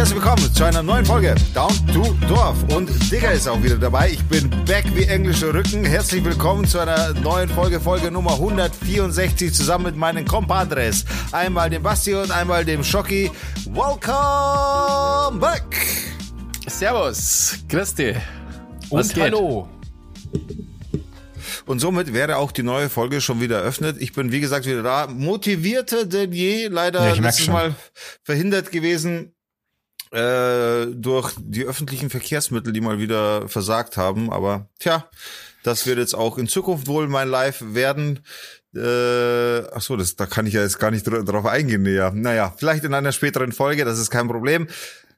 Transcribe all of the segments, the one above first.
herzlich willkommen zu einer neuen Folge Down to Dorf. Und Digger ist auch wieder dabei. Ich bin back wie englische Rücken. Herzlich willkommen zu einer neuen Folge, Folge Nummer 164, zusammen mit meinen Compadres. Einmal dem Basti und einmal dem Schocki. Welcome back! Servus, Christi. Und hallo. Und somit wäre auch die neue Folge schon wieder eröffnet. Ich bin, wie gesagt, wieder da. Motivierter denn je. Leider Ja, letztes schon. Mal verhindert gewesen äh, durch die öffentlichen Verkehrsmittel, die mal wieder versagt haben. Aber tja, das wird jetzt auch in Zukunft wohl mein Live werden. Äh, ach so, das, da kann ich ja jetzt gar nicht dr- drauf eingehen. Ja, naja, vielleicht in einer späteren Folge, das ist kein Problem.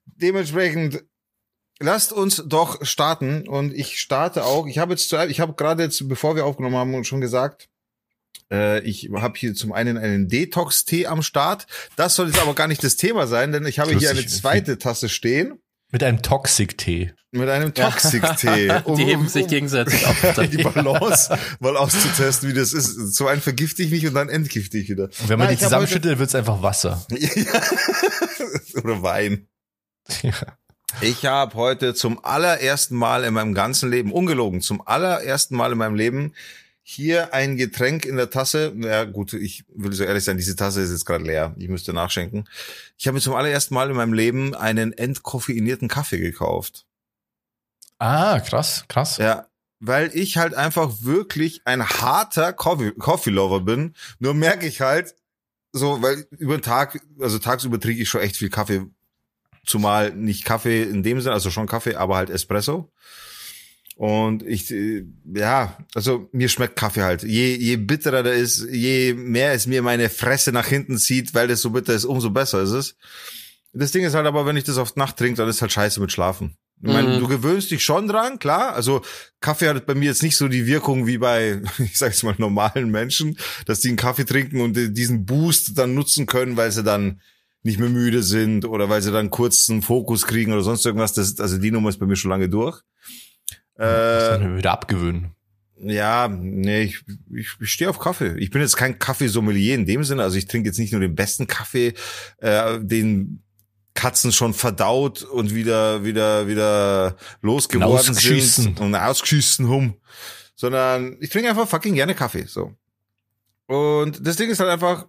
Dementsprechend Lasst uns doch starten und ich starte auch. Ich habe jetzt zu, ich habe gerade jetzt, bevor wir aufgenommen haben, schon gesagt, ich habe hier zum einen einen Detox-Tee am Start. Das soll jetzt aber gar nicht das Thema sein, denn ich habe hier eine zweite Tasse stehen Mit einem Toxic-Tee. mit einem Toxic-Tee. um- Die heben sich um gegenseitig auf. die Balance mal auszutesten, wie das ist. So ein vergifte ich mich und dann entgifte ich wieder. Und wenn man Na, die heute- zusammenschüttet, wird's einfach Wasser. Oder Wein. Ja. Ich habe heute zum allerersten Mal in meinem ganzen Leben, ungelogen, zum allerersten Mal in meinem Leben hier ein Getränk in der Tasse. Ja gut, ich will so ehrlich sein, diese Tasse ist jetzt gerade leer. Ich müsste nachschenken. Ich habe mir zum allerersten Mal in meinem Leben einen entkoffeinierten Kaffee gekauft. Ah, krass, krass. Ja, weil ich halt einfach wirklich ein harter Coffee, Coffee Lover bin. Nur merke ich halt, so, weil über den Tag, also tagsüber trinke ich schon echt viel Kaffee. Zumal nicht Kaffee in dem Sinne, also schon Kaffee, aber halt Espresso. Und ich, äh, ja, also mir schmeckt Kaffee halt. Je, je bitterer der ist, je mehr es mir meine Fresse nach hinten zieht, weil das so bitter ist, umso besser ist es. Das Ding ist halt aber, wenn ich das auf Nacht trinke, dann ist halt scheiße mit Schlafen. Ich meine, Mhm. du gewöhnst dich schon dran, klar. Also Kaffee hat bei mir jetzt nicht so die Wirkung wie bei, ich sag jetzt mal, normalen Menschen, dass die einen Kaffee trinken und diesen Boost dann nutzen können, weil sie dann nicht mehr müde sind oder weil sie dann kurz einen Fokus kriegen oder sonst irgendwas. Das, also die Nummer ist bei mir schon lange durch. Das Äh, wir wieder abgewöhnen. ja, nee, ich, ich, ich stehe auf Kaffee. Ich bin jetzt kein Kaffeesommelier in dem Sinne. Also ich trinke jetzt nicht nur den besten Kaffee, äh, den Katzen schon verdaut und wieder, wieder, wieder losgeworden sind und ausgeschissen hum, sondern ich trinke einfach fucking gerne Kaffee, so. Und das Ding ist halt einfach,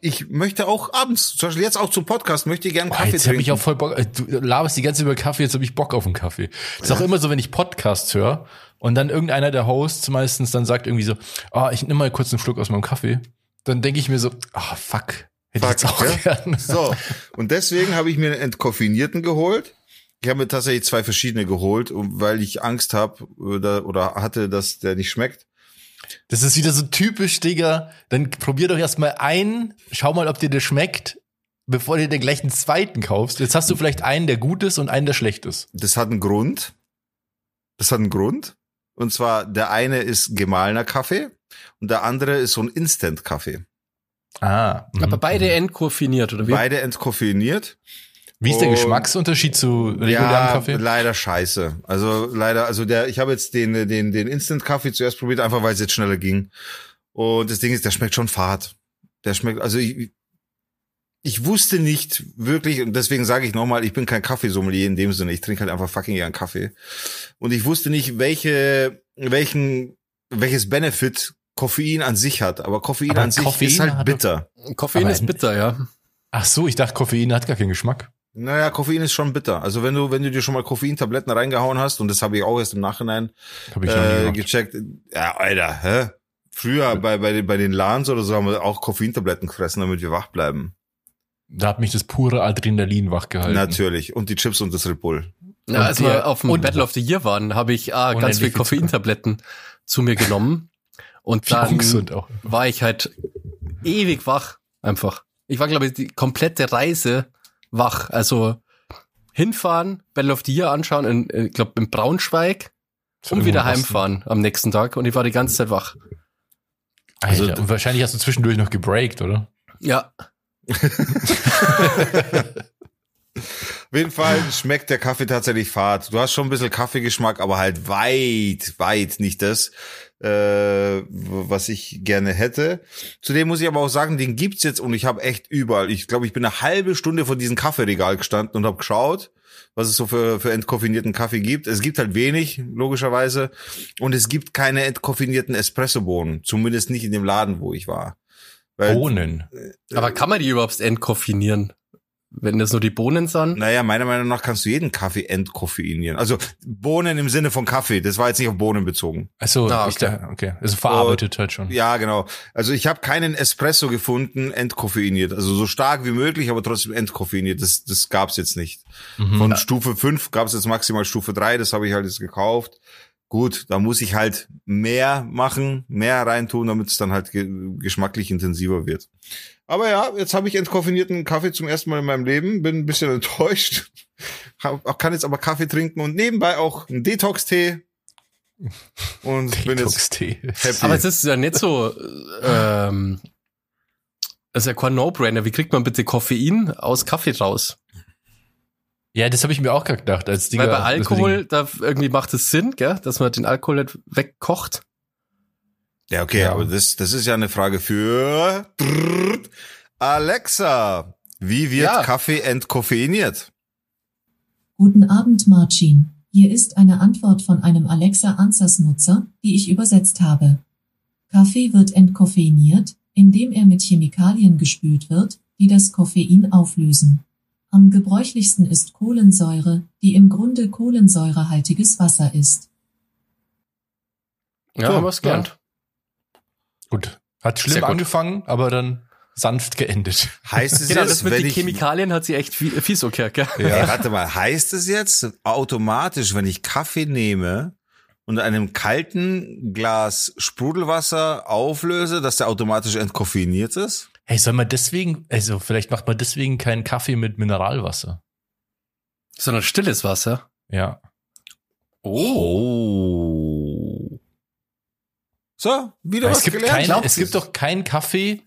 ich möchte auch abends, zum Beispiel jetzt auch zum Podcast, möchte ich gerne Kaffee jetzt trinken. ich auch voll Bock. äh, Du laberst die ganze Zeit über Kaffee, jetzt hab ich Bock auf einen Kaffee. Das ist auch immer so, wenn ich Podcasts höre und dann irgendeiner der Hosts meistens dann sagt irgendwie so, ah, ich nehme mal kurz einen Schluck aus meinem Kaffee. Dann denke ich mir so, ah, fuck. Hätte ich Fuck, jetzt auch ja? gern. So, und deswegen habe ich mir einen entkoffinierten geholt. Ich habe mir tatsächlich zwei verschiedene geholt, weil ich Angst habe oder, oder hatte, dass der nicht schmeckt. Das ist wieder so typisch, Digga. Dann probier doch erstmal einen, schau mal, ob dir der schmeckt, bevor du dir gleich einen zweiten kaufst. Jetzt hast du vielleicht einen, der gut ist und einen, der schlecht ist. Das hat einen Grund. Das hat einen Grund. Und zwar, der eine ist gemahlener Kaffee und der andere ist so ein Instant-Kaffee. Ah. mhm. Aber beide entkoffiniert, oder wie? Beide entkoffiniert. Wie ist der Geschmacksunterschied zu regulärem ja, Kaffee? leider scheiße. Also leider, also der, ich habe jetzt den, den, den Instant-Kaffee zuerst probiert, einfach weil es jetzt schneller ging. Und das Ding ist, der schmeckt schon fad. Der schmeckt, also ich, ich wusste nicht wirklich, und deswegen sage ich nochmal, ich bin kein Kaffeesommelier in dem Sinne, ich trinke halt einfach fucking gern Kaffee. Und ich wusste nicht, welche, welchen, welches Benefit Koffein an sich hat. Aber Koffein Aber an sich Koffein ist halt bitter. Koffein Aber ist bitter, ja. Ach so, ich dachte, Koffein hat gar keinen Geschmack. Naja, Koffein ist schon bitter. Also wenn du, wenn du dir schon mal Koffeintabletten reingehauen hast, und das habe ich auch erst im Nachhinein äh, gecheckt. Ja, Alter, hä? Früher bei, bei, den, bei den LANs oder so haben wir auch Koffeintabletten gefressen, damit wir wach bleiben. Da hat mich das pure Adrenalin wachgehalten. Natürlich. Und die Chips und das Red Bull. Ja, als wir auf dem Battle of the Year waren, habe ich ah, ganz viel. Koffeintabletten zu mir genommen. Und dann war ich halt ewig wach, einfach. Ich war, glaube ich, die komplette Reise wach. Also hinfahren, Battle of the Year anschauen, in, ich glaube, in Braunschweig und wieder heimfahren am nächsten Tag. Und ich war die ganze Zeit wach. Alter, Also- und wahrscheinlich hast du zwischendurch noch gebreakt, oder? Ja, Auf jeden Fall schmeckt der Kaffee tatsächlich fad. Du hast schon ein bisschen Kaffeegeschmack, aber halt weit, weit nicht das, äh, was ich gerne hätte. Zudem muss ich aber auch sagen, den gibt's jetzt und ich habe echt überall. Ich glaube, ich bin eine halbe Stunde vor diesem Kaffeeregal gestanden und habe geschaut, was es so für, für entkoffinierten Kaffee gibt. Es gibt halt wenig, logischerweise. Und es gibt keine entkoffinierten Espressobohnen. Zumindest nicht in dem Laden, wo ich war. Weil, Bohnen. Aber kann man die überhaupt entkoffinieren? Wenn das nur die Bohnen sind? Naja, meiner Meinung nach kannst du jeden Kaffee entkoffeinieren. Also Bohnen im Sinne von Kaffee. Das war jetzt nicht auf Bohnen bezogen. Achso, Ah, ich okay. okay. Also verarbeitet halt schon. Ja, genau. Also ich habe keinen Espresso gefunden, entkoffeiniert. Also so stark wie möglich, aber trotzdem entkoffeiniert. Das, das gab's jetzt nicht. Mhm. Von Stufe 5 gab's jetzt maximal Stufe 3. Das habe ich halt jetzt gekauft. Gut, da muss ich halt mehr machen, mehr reintun, damit es dann halt ge geschmacklich intensiver wird. Aber ja, jetzt habe ich entkoffinierten Kaffee zum ersten Mal in meinem Leben, bin ein bisschen enttäuscht. Kann jetzt aber Kaffee trinken und nebenbei auch einen Detox-Tee. Und bin jetzt Detox-Tee. happy. Aber es ist ja nicht so, ähm, das ist ja kein No-Brainer. Wie kriegt man bitte Koffein aus Kaffee raus? Ja, das habe ich mir auch gerade gedacht. Als die Weil bei Alkohol, da irgendwie macht es Sinn, gell, dass man den Alkohol nicht wegkocht. Ja, okay, Ja. aber das, das ist ja eine Frage für Alexa. Wie wird Ja. Kaffee entkoffeiniert? Guten Abend, Marcin. Hier ist eine Antwort von einem Alexa Answers Nutzer, die ich übersetzt habe. Kaffee wird entkoffeiniert, indem er mit Chemikalien gespült wird, die das Koffein auflösen. Am gebräuchlichsten ist Kohlensäure, die im Grunde kohlensäurehaltiges Wasser ist. Ja, So, haben wir's gelernt. Gut. Hat schlimm gut. angefangen, aber dann sanft geendet. Heißt es Genau, jetzt, das mit wenn den ich, Chemikalien hat sie echt fie- fies okay, gell? Ey, warte mal, heißt es jetzt automatisch, wenn ich Kaffee nehme und in einem kalten Glas Sprudelwasser auflöse, dass der automatisch entkoffeiniert ist? Hey, soll man deswegen, also vielleicht macht man deswegen keinen Kaffee mit Mineralwasser. Sondern stilles Wasser. Ja. Oh. So, wieder was es gibt, gelernt. kein, es gibt doch keinen Kaffee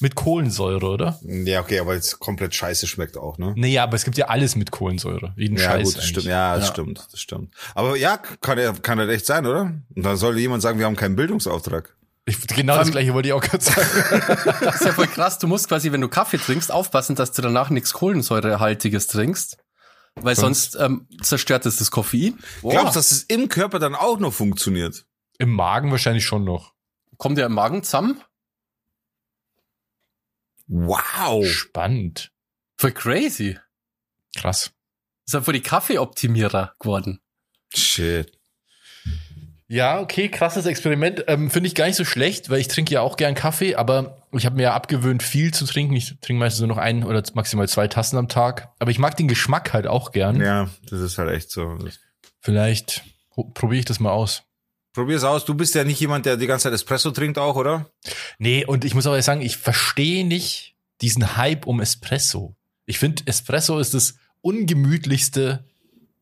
mit Kohlensäure, oder? Ja, okay, aber jetzt komplett scheiße schmeckt auch, ne? Nee, aber es gibt ja alles mit Kohlensäure. Jeden Ja, Scheiß gut, das stimmt. Ja, das Ja. stimmt, das stimmt. Aber ja, kann ja, kann das echt sein, oder? Und dann sollte jemand sagen, wir haben keinen Bildungsauftrag. Ich, genau das gleiche wollte ich auch gerade sagen. Das ist ja voll krass. Du musst quasi, wenn du Kaffee trinkst, aufpassen, dass du danach nichts Kohlensäurehaltiges trinkst. Weil Sonst- sonst, ähm, zerstört es das Koffein. Boah, Glaubst du, dass es im Körper dann auch noch funktioniert? Im Magen wahrscheinlich schon noch. kommt der im Magen zusammen? Wow. Spannend. Voll crazy. Krass. Das ist voll die Kaffeeoptimierer geworden. Shit. Ja, okay, krasses Experiment. Ähm, Finde ich gar nicht so schlecht, weil ich trinke ja auch gern Kaffee, aber ich habe mir ja abgewöhnt, viel zu trinken. Ich trinke meistens nur noch ein oder maximal zwei Tassen am Tag. Aber ich mag den Geschmack halt auch gern. Ja, das ist halt echt so. Vielleicht pro probiere ich das mal aus. Probier's aus. Du bist ja nicht jemand, der die ganze Zeit Espresso trinkt auch, oder? Nee, und ich muss aber sagen, ich verstehe nicht diesen Hype um Espresso. Ich finde, Espresso ist das ungemütlichste,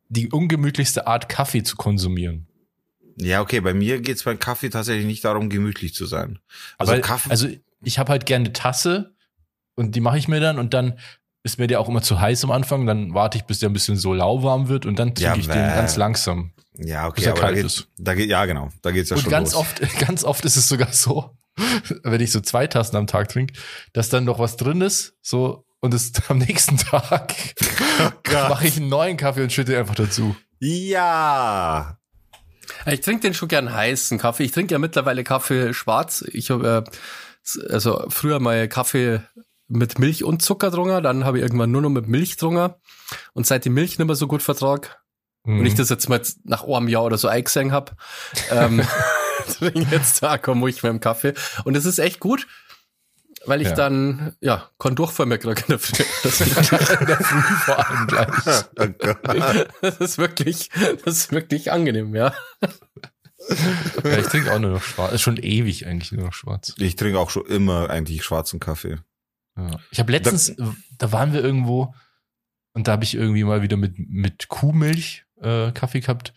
die ungemütlichste Art, Kaffee zu konsumieren. Ja, okay. Bei mir geht's beim Kaffee tatsächlich nicht darum, gemütlich zu sein. Also Aber Kaffee. also ich habe halt gerne eine Tasse und die mache ich mir dann und dann ist mir der auch immer zu heiß am Anfang, dann warte ich, bis der ein bisschen so lauwarm wird und dann trinke Ja, ich den ganz langsam. ja, bis okay. er Aber da kalt geht, ist. da geht, ja, genau. Da geht's ja und schon ganz los. oft, ganz oft ist es sogar so, wenn ich so zwei Tassen am Tag trinke, dass dann noch was drin ist, so und es am nächsten Tag Gott. mache ich einen neuen Kaffee und schütte einfach dazu. Ja. Ich trinke den schon gern heißen Kaffee. Ich trinke ja mittlerweile Kaffee schwarz. Ich habe äh, also früher mal Kaffee mit Milch und Zucker drunter, dann habe ich irgendwann nur noch mit Milch drunter und seit die Milch nicht mehr so gut vertrag Mhm. und ich das jetzt mal nach einem Jahr oder so eingesehen hab, ähm, trinke jetzt da komm ich mit dem Kaffee und es ist echt gut, weil ich Ja. dann ja keinen Durchfall mehr kriege in der Früh. Das vor allem gleich. Oh das ist wirklich, das ist wirklich angenehm, ja. Ja, ich trinke auch nur noch schwarz. Ist schon ewig eigentlich nur noch schwarz. Ich trinke auch schon immer eigentlich schwarzen Kaffee. Ja. Ich habe letztens, da, waren wir irgendwo und da habe ich irgendwie mal wieder mit, mit Kuhmilch äh, Kaffee gehabt.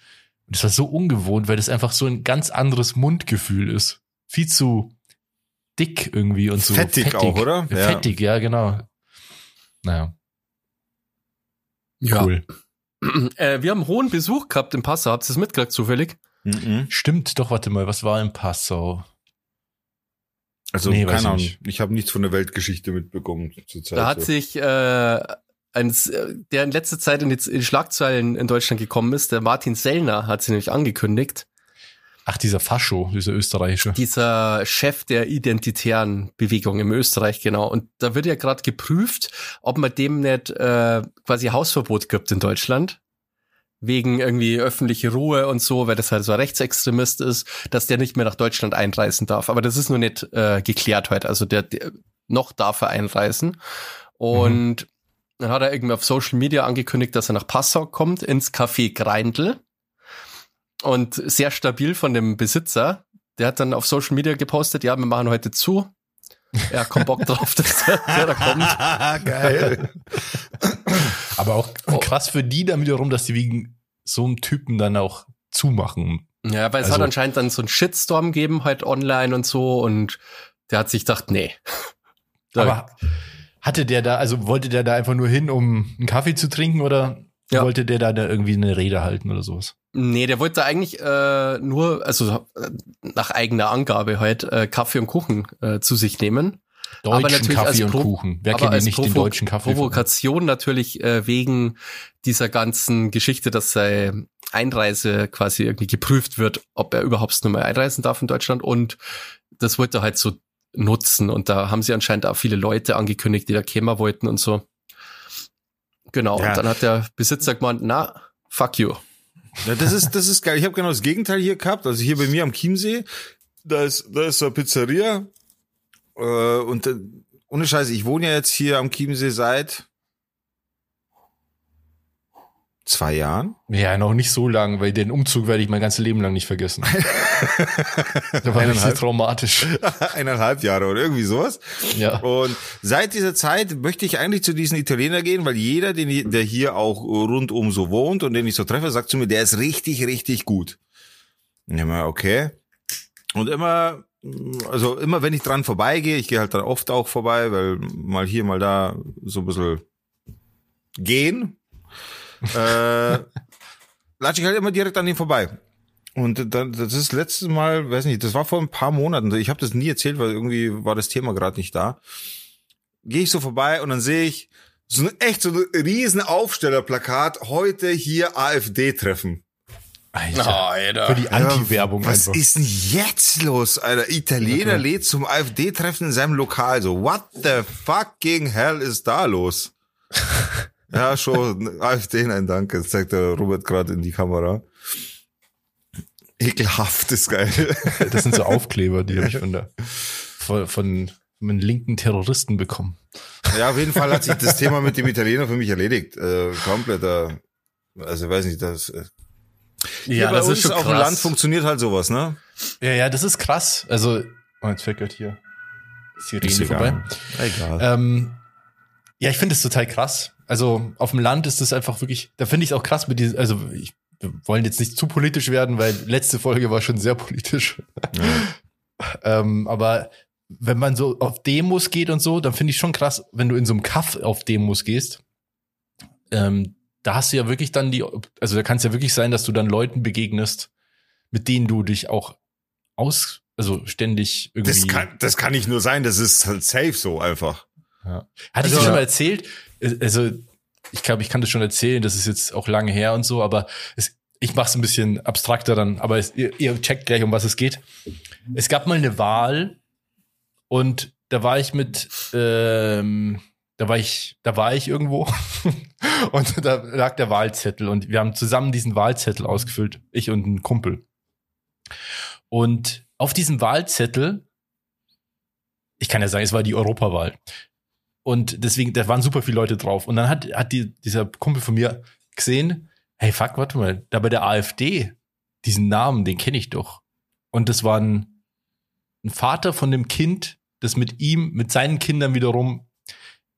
Und das war so ungewohnt, weil das einfach so ein ganz anderes Mundgefühl ist. Viel zu dick irgendwie und so. Fettig auch, oder? Ja. Fettig, ja, genau. Naja. Ja. Cool. Äh, wir haben hohen Besuch gehabt im Passau. Habt ihr das mitgekriegt zufällig? Mhm. Stimmt, doch, warte mal, was war in Passau? Also Nee, keine ich Ahnung. nicht. Ich habe nichts von der Weltgeschichte mitbekommen zur Zeit. Da hat so. sich äh, ein, der in letzter Zeit in die, in die Schlagzeilen in Deutschland gekommen ist, der Martin Sellner, hat sie nämlich angekündigt. Ach, dieser Fascho, dieser österreichische. Dieser Chef der identitären Bewegung im Österreich, genau. Und da wird ja gerade geprüft, ob man dem nicht äh, quasi Hausverbot gibt in Deutschland. Wegen irgendwie öffentliche Ruhe und so, weil das halt so ein Rechtsextremist ist, dass der nicht mehr nach Deutschland einreisen darf. Aber das ist nur nicht äh, geklärt heute. Also der, der noch darf er einreisen. Und dann hat er irgendwie auf Social Media angekündigt, dass er nach Passau kommt, ins Café Greindl. Und sehr stabil von dem Besitzer. Der hat dann auf Social Media gepostet, ja, wir machen heute zu. Er hat keinen Bock drauf, dass der, der da kommt. Geil. Aber auch krass für die dann wiederum, dass die wegen so einem Typen dann auch zumachen. Ja, weil es Also- hat anscheinend dann so einen Shitstorm gegeben, halt online und so. Und der hat sich gedacht, nee. Aber hatte der da, also wollte der da einfach nur hin, um einen Kaffee zu trinken oder Ja. wollte der da, da irgendwie eine Rede halten oder sowas? Nee, der wollte eigentlich äh, nur, also nach eigener Angabe halt, äh, Kaffee und Kuchen äh, zu sich nehmen. Aber Deutschen natürlich als Kaffee und Pro- Kuchen. Wer aber kennt nicht den Provo- deutschen Kaffee? Provokation natürlich äh, wegen dieser ganzen Geschichte, dass seine Einreise quasi irgendwie geprüft wird, ob er überhaupt nur mal einreisen darf in Deutschland und das wollte er halt so nutzen und da haben sie anscheinend auch viele Leute angekündigt, die da kämen wollten und so. Genau, Ja. und dann hat der Besitzer gemeint, na, fuck you. Ja, das ist, das ist geil. Ich habe genau das Gegenteil hier gehabt. Also hier bei mir am Chiemsee, da ist, da ist so eine Pizzeria. Äh, und äh, ohne Scheiße, ich wohne ja jetzt hier am Chiemsee seit zwei Jahren. Ja, noch nicht so lang, weil den Umzug werde ich mein ganzes Leben lang nicht vergessen. Der war Eineinhalb. traumatisch. Eineinhalb Jahre oder irgendwie sowas. Ja. Und seit dieser Zeit möchte ich eigentlich zu diesen Italiener gehen, weil jeder, den, der hier auch rundum so wohnt und den ich so treffe, sagt zu mir, der ist richtig, richtig gut. Und immer, okay. Und immer, also immer wenn ich dran vorbeigehe, ich gehe halt dann oft auch vorbei, weil mal hier, mal da so ein bisschen gehen, äh, latsche ich halt immer direkt an ihm vorbei. Und dann, das ist letztes Mal, weiß nicht, das war vor ein paar Monaten. Ich habe das nie erzählt, weil irgendwie war das Thema gerade nicht da. Gehe ich so vorbei und dann sehe ich so ein, echt so ein riesen Aufstellerplakat, heute hier AfD-Treffen. Alter. Alter. Für die Anti-Werbung Was einfach. ist denn jetzt los, Alter? Italiener lädt zum AfD-Treffen in seinem Lokal. So, what the fucking hell ist da los? ja, schon, AfD, nein, danke. Das zeigt der Robert gerade in die Kamera. Ekelhaft ist geil. Das sind so Aufkleber, die habe ich von der von, von einem linken Terroristen bekommen. Ja, auf jeden Fall hat sich das Thema mit dem Italiener für mich erledigt. Äh, kompletter, also weiß nicht, das. Ja, das ist schon auf dem. Land funktioniert halt sowas, ne? Ja, ja, das ist krass. Also, oh, jetzt fällt gerade hier Sirene Ist vorbei. Egal. Ähm, ja, ich finde es total krass. Also auf dem Land ist es einfach wirklich, da finde ich es auch krass mit diesen, also ich, wir wollen jetzt nicht zu politisch werden, weil letzte Folge war schon sehr politisch. ähm, aber wenn man so auf Demos geht und so, dann finde ich schon krass, wenn du in so einem Kaff auf Demos gehst, ähm, da hast du ja wirklich dann die, also da kann es ja wirklich sein, dass du dann Leuten begegnest, mit denen du dich auch aus, also ständig irgendwie. Das kann, das kann nicht nur sein, das ist halt safe so einfach. Ja. Hatte ich Also- dir schon mal erzählt? Also, ich glaube, ich kann das schon erzählen, das ist jetzt auch lange her und so, aber es, ich mache es ein bisschen abstrakter dann, aber es, ihr, ihr checkt gleich, um was es geht. Es gab mal eine Wahl und da war ich mit, ähm, da war ich, da war ich irgendwo und da lag der Wahlzettel und wir haben zusammen diesen Wahlzettel ausgefüllt, ich und ein Kumpel. Und auf diesem Wahlzettel, ich kann ja sagen, es war die Europawahl. Und deswegen, da waren super viele Leute drauf. Und dann hat, hat die, dieser Kumpel von mir gesehen, hey, fuck, warte mal, da bei der AfD, diesen Namen, den kenne ich doch. Und das war ein, ein Vater von dem Kind, das mit ihm, mit seinen Kindern wiederum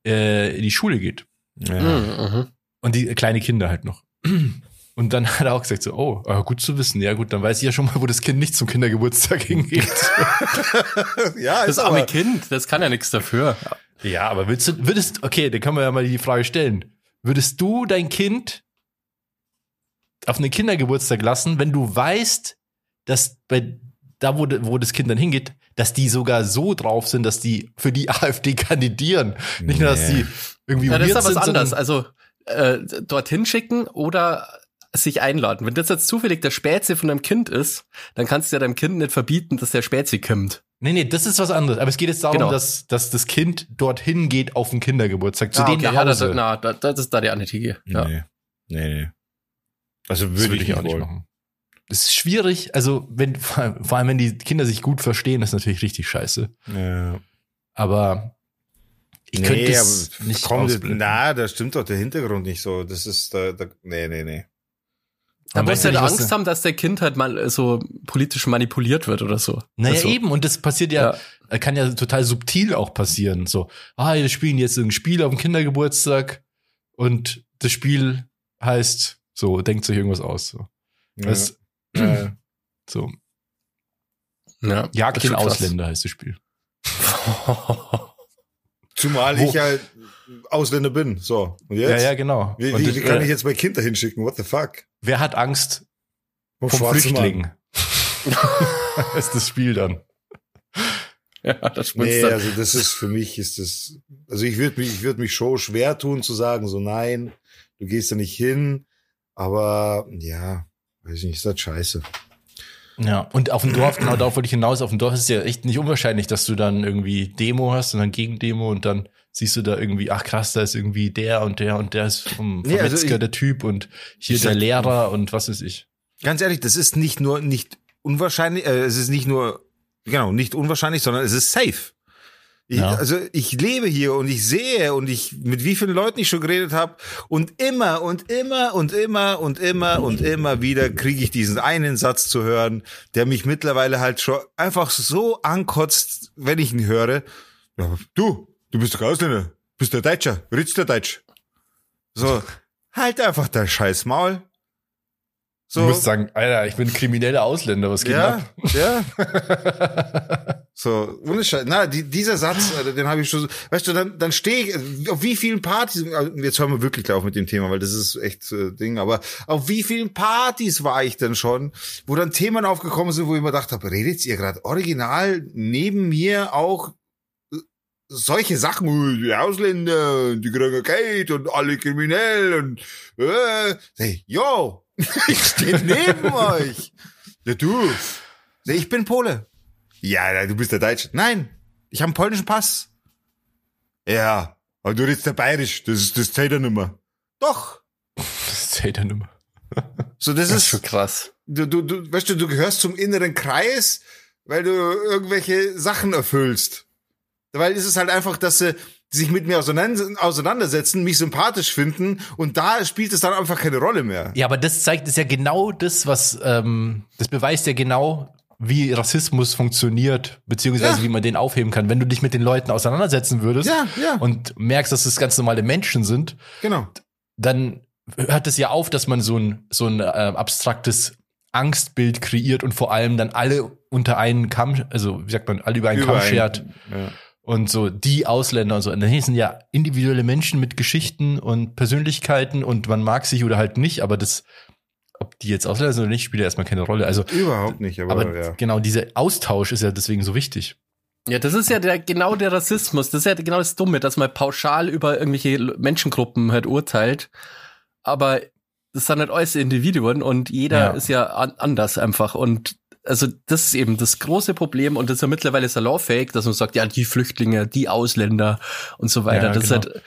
äh, in die Schule geht. Ja. Mhm, mhm. Und die kleine Kinder halt noch. Und dann hat er auch gesagt so, oh, äh, gut zu wissen. Ja gut, dann weiß ich ja schon mal, wo das Kind nicht zum Kindergeburtstag hingeht. ja, Das ist arme aber, Kind, das kann ja nichts dafür. ja, aber willst du, würdest, okay, dann kann man ja mal die Frage stellen. würdest du dein Kind auf einen Kindergeburtstag lassen, wenn du weißt, dass bei da, wo, wo das Kind dann hingeht, dass die sogar so drauf sind, dass die für die AfD kandidieren. Nicht nur, dass die irgendwie Ja, das ist aber was sind, anderes. Also äh, dorthin schicken oder sich einladen. Wenn das jetzt zufällig der Spätze von deinem Kind ist, dann kannst du ja deinem Kind nicht verbieten, dass der Spätze kommt. Nee, nee, das ist was anderes. Aber es geht jetzt darum, Genau. dass, dass das Kind dorthin geht auf den Kindergeburtstag, zu Ah, denen okay, nach ja, das, Hause. na, das, ist da die Annetige. Ja. Nee. Nee, nee. Also Das würde ich, nicht wollen. machen. Das ist schwierig, also wenn, vor allem vor allem, wenn die Kinder sich gut verstehen, ist natürlich richtig scheiße. Ja. Aber ich könnte nee, es aber nicht komm, na, da stimmt doch der Hintergrund nicht so. Das ist da, da nee, nee, nee. Da musst weiß du ja ja nicht, was Angst da- haben, dass der Kind halt mal äh, so politisch manipuliert wird oder so. Naja, Also, eben, und das passiert ja, kann ja total subtil auch passieren. So, ah, wir spielen jetzt ein Spiel auf dem Kindergeburtstag und das Spiel heißt, so, denkt sich irgendwas aus. So, Ja. das, Ja. so Ja, Jagd den. Ausländer heißt das Spiel. Zumal Wo- ich halt Ausländer bin. So. Und jetzt? Ja, ja, genau. Wie, wie, wie kann äh, ich jetzt mein Kind dahin schicken? What the fuck? wer hat Angst Vom vom Flüchtling? Ist das Spiel dann. ja, das Nee, dann. also das ist für mich ist das, also ich würde mich, ich würde mich schon schwer tun zu sagen, so nein, du gehst da nicht hin, aber ja, weiß ich nicht, ist halt scheiße. Ja, und auf dem Dorf, genau darauf wollte ich hinaus, auf dem Dorf ist es ja echt nicht unwahrscheinlich, dass du dann irgendwie Demo hast und dann Gegendemo und dann siehst du da irgendwie, ach krass, da ist irgendwie der und der und der ist vom, vom Nee, also Metzger ich- der Typ und hier der sag- Lehrer und was ist ich. Ganz ehrlich, das ist nicht nur nicht unwahrscheinlich, äh, es ist nicht nur genau nicht unwahrscheinlich, sondern es ist safe. Ich, Ja. Also ich lebe hier und ich sehe und ich mit wie vielen Leuten ich schon geredet habe und immer und immer und immer und immer und immer wieder kriege ich diesen einen Satz zu hören, der mich mittlerweile halt schon einfach so ankotzt, wenn ich ihn höre. Ja, du, du bist doch Ausländer, bist der Deutscher, redst der Deutsch. So, halt einfach dein scheiß Maul. So, Du musst sagen, Alter, ich bin krimineller Ausländer, was geht ja, ab? ja. So, ohne Scheiß. Na, die, dieser Satz, den habe ich schon so, weißt du, dann, dann stehe ich, auf wie vielen Partys, also jetzt hören wir wirklich auf mit dem Thema, weil das ist echt äh, Ding, aber auf wie vielen Partys war ich denn schon, wo dann Themen aufgekommen sind, wo ich mir gedacht habe, redet ihr gerade original neben mir auch äh, solche Sachen, die Ausländer, die kriegen Geld und alle kriminell und äh, hey, yo, ich stehe neben euch. Ja, du. Nee, ich bin Pole. Ja, du bist der Deutsche. Nein, ich habe einen polnischen Pass. Ja, aber du redest der Bayerisch. Das ist das zählt ja nicht mehr. Doch. Das zählt ja nicht mehr. So, das, Das ist ist, schon krass. du, du, du, weißt du, du gehörst zum inneren Kreis, weil du irgendwelche Sachen erfüllst. Weil es ist halt einfach, dass sie sich mit mir auseinander- auseinandersetzen, mich sympathisch finden und da spielt es dann einfach keine Rolle mehr. Ja, aber das zeigt es ja genau das, was, ähm, das beweist ja genau, wie Rassismus funktioniert, beziehungsweise Ja. wie man den aufheben kann. Wenn du dich mit den Leuten auseinandersetzen würdest Ja, ja. und merkst, dass es ganz normale Menschen sind, Genau. dann hört es ja auf, dass man so ein, so ein äh, abstraktes Angstbild kreiert und vor allem dann alle unter einen Kamm, also wie sagt man, alle über einen Kamm Überall. schert Ja. Und so die Ausländer und so. Und dann sind ja individuelle Menschen mit Geschichten und Persönlichkeiten und man mag sich oder halt nicht, aber das, ob die jetzt Ausländer sind oder nicht, spielt ja erstmal keine Rolle. Also, Überhaupt nicht, aber, aber ja. genau, dieser Austausch ist ja deswegen so wichtig. Ja, das ist ja der, genau der Rassismus. Das ist ja genau das Dumme, dass man pauschal über irgendwelche Menschengruppen halt urteilt. Aber das sind halt alles Individuen und jeder Ja. ist ja an, anders einfach. Und also das ist eben das große Problem und das ist ja mittlerweile salonfähig, dass man sagt, ja, die Flüchtlinge, die Ausländer und so weiter. Ja, das genau. ist halt,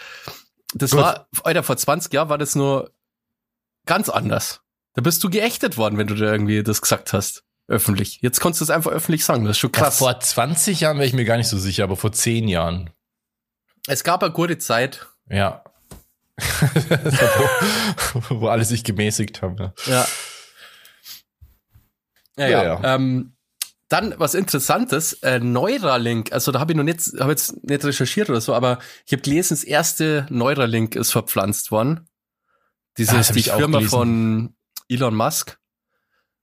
das Gut. war, Alter, vor 20 Jahren war das nur ganz anders. Da bist du geächtet worden, wenn du da irgendwie das gesagt hast. Öffentlich. Jetzt konntest du es einfach öffentlich sagen. Das ist schon Ja, krass. vor 20 Jahren wäre ich mir gar nicht so sicher, aber vor 10 Jahren. Es gab eine gute Zeit. Ja. wo, wo alle sich gemäßigt haben. Ja. Ja. Ja, Ja, ja. ja. Ähm, dann was Interessantes, äh, Neuralink, also da habe ich noch nicht, habe jetzt nicht recherchiert oder so, aber ich habe gelesen, das erste Neuralink ist verpflanzt worden. Diese Ah, das hab die Firma von Elon Musk.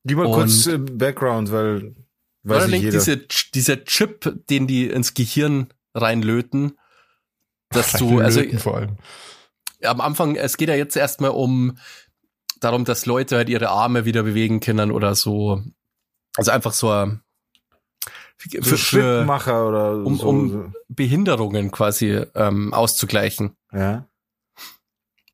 Gib mal Und- kurz äh, Background, weil weiß Neuralink, jeder. diese, dieser Chip, den die ins Gehirn reinlöten, dass du, also vor allem. am Anfang, es geht ja jetzt erstmal um darum, dass Leute halt ihre Arme wieder bewegen können oder so. Also einfach so ein So für, für, Schrittmacher oder um, so. um Behinderungen quasi ähm, auszugleichen. ja.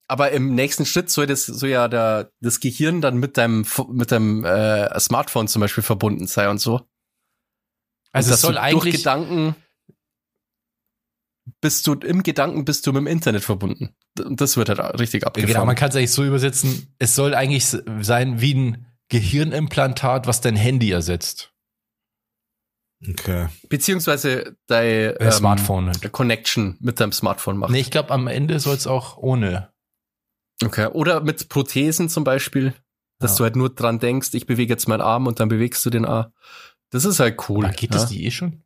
Aber im nächsten Schritt soll das so ja der, das Gehirn dann mit deinem mit deinem äh, Smartphone zum Beispiel verbunden sein und so. Also Und es soll du durch eigentlich, Gedanken bist du im Gedanken bist du mit dem Internet verbunden. Und das wird halt richtig abgefahren. genau, man kann es eigentlich so übersetzen, es soll eigentlich sein wie ein Gehirnimplantat, was dein Handy ersetzt. Okay. Beziehungsweise dein Äh, Smartphone. der Connection mit deinem Smartphone macht. Nee, ich glaube, am Ende soll es auch ohne. Okay. Oder mit Prothesen zum Beispiel, dass Ja. du halt nur dran denkst, ich bewege jetzt meinen Arm und dann bewegst du den Arm. Das ist halt cool. Ah, geht ja? das die eh schon?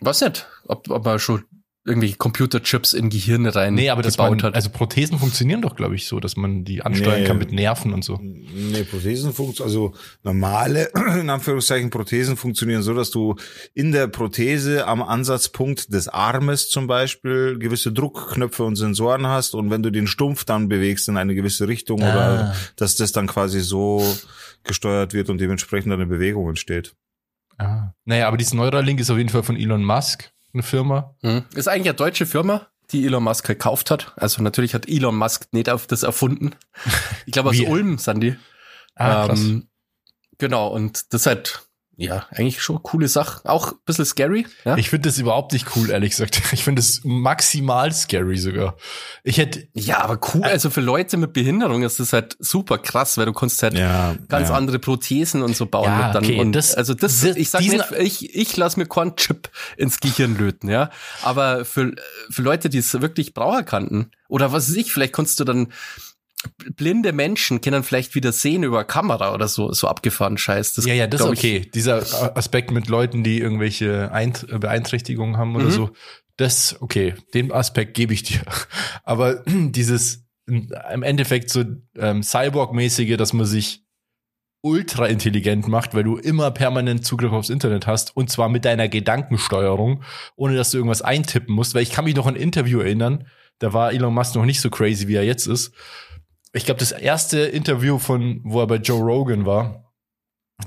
Was nicht? Ob, ob man schon irgendwelche Computerchips in Gehirne rein Nee, aber das man, hat. also Prothesen funktionieren doch, glaube ich, so, dass man die ansteuern Nee. kann mit Nerven und so. Nee, Prothesen funktionieren, also normale, in Anführungszeichen, Prothesen funktionieren so, dass du in der Prothese am Ansatzpunkt des Armes zum Beispiel gewisse Druckknöpfe und Sensoren hast und wenn du den Stumpf dann bewegst in eine gewisse Richtung Ah. oder dass das dann quasi so gesteuert wird und dementsprechend eine Bewegung entsteht. Ah. Naja, aber dieses Neuralink ist auf jeden Fall von Elon Musk, eine Firma. Hm. Ist eigentlich eine deutsche Firma, die Elon Musk gekauft hat. Also natürlich hat Elon Musk nicht auf das erfunden. Ich glaube aus? Ulm, Sandy. Ah, krass. Ähm, genau, und das halt, ja, eigentlich schon eine coole Sache. Auch ein bisschen scary. Ja? Ich finde das überhaupt nicht cool, ehrlich gesagt. Ich finde das maximal scary sogar. Ich hätte, ja, aber cool. Also für Leute mit Behinderung ist das halt super krass, weil du kannst halt Ja. ganz ja. andere Prothesen und so bauen. Ja, mit dann. okay, und das- also das, das- ich sag diesen- nicht, ich, ich lass mir keinen Chip ins Gehirn löten, ja. Aber für, für Leute, die es wirklich brauchen kannten, oder was weiß ich, vielleicht kannst du dann blinde Menschen können vielleicht wieder sehen über Kamera oder so, so abgefahren Scheiß. Das ja, ja, das ist glaub ich- okay. Dieser Aspekt mit Leuten, die irgendwelche Eint Beeinträchtigungen haben oder Mhm. so, das, okay, den Aspekt gebe ich dir. Aber dieses im Endeffekt so ähm, Cyborg-mäßige, dass man sich ultra intelligent macht, weil du immer permanent Zugriff aufs Internet hast und zwar mit deiner Gedankensteuerung, ohne dass du irgendwas eintippen musst, weil ich kann mich noch an ein Interview erinnern, da war Elon Musk noch nicht so crazy, wie er jetzt ist. Ich glaube, das erste Interview von, wo er bei Joe Rogan war,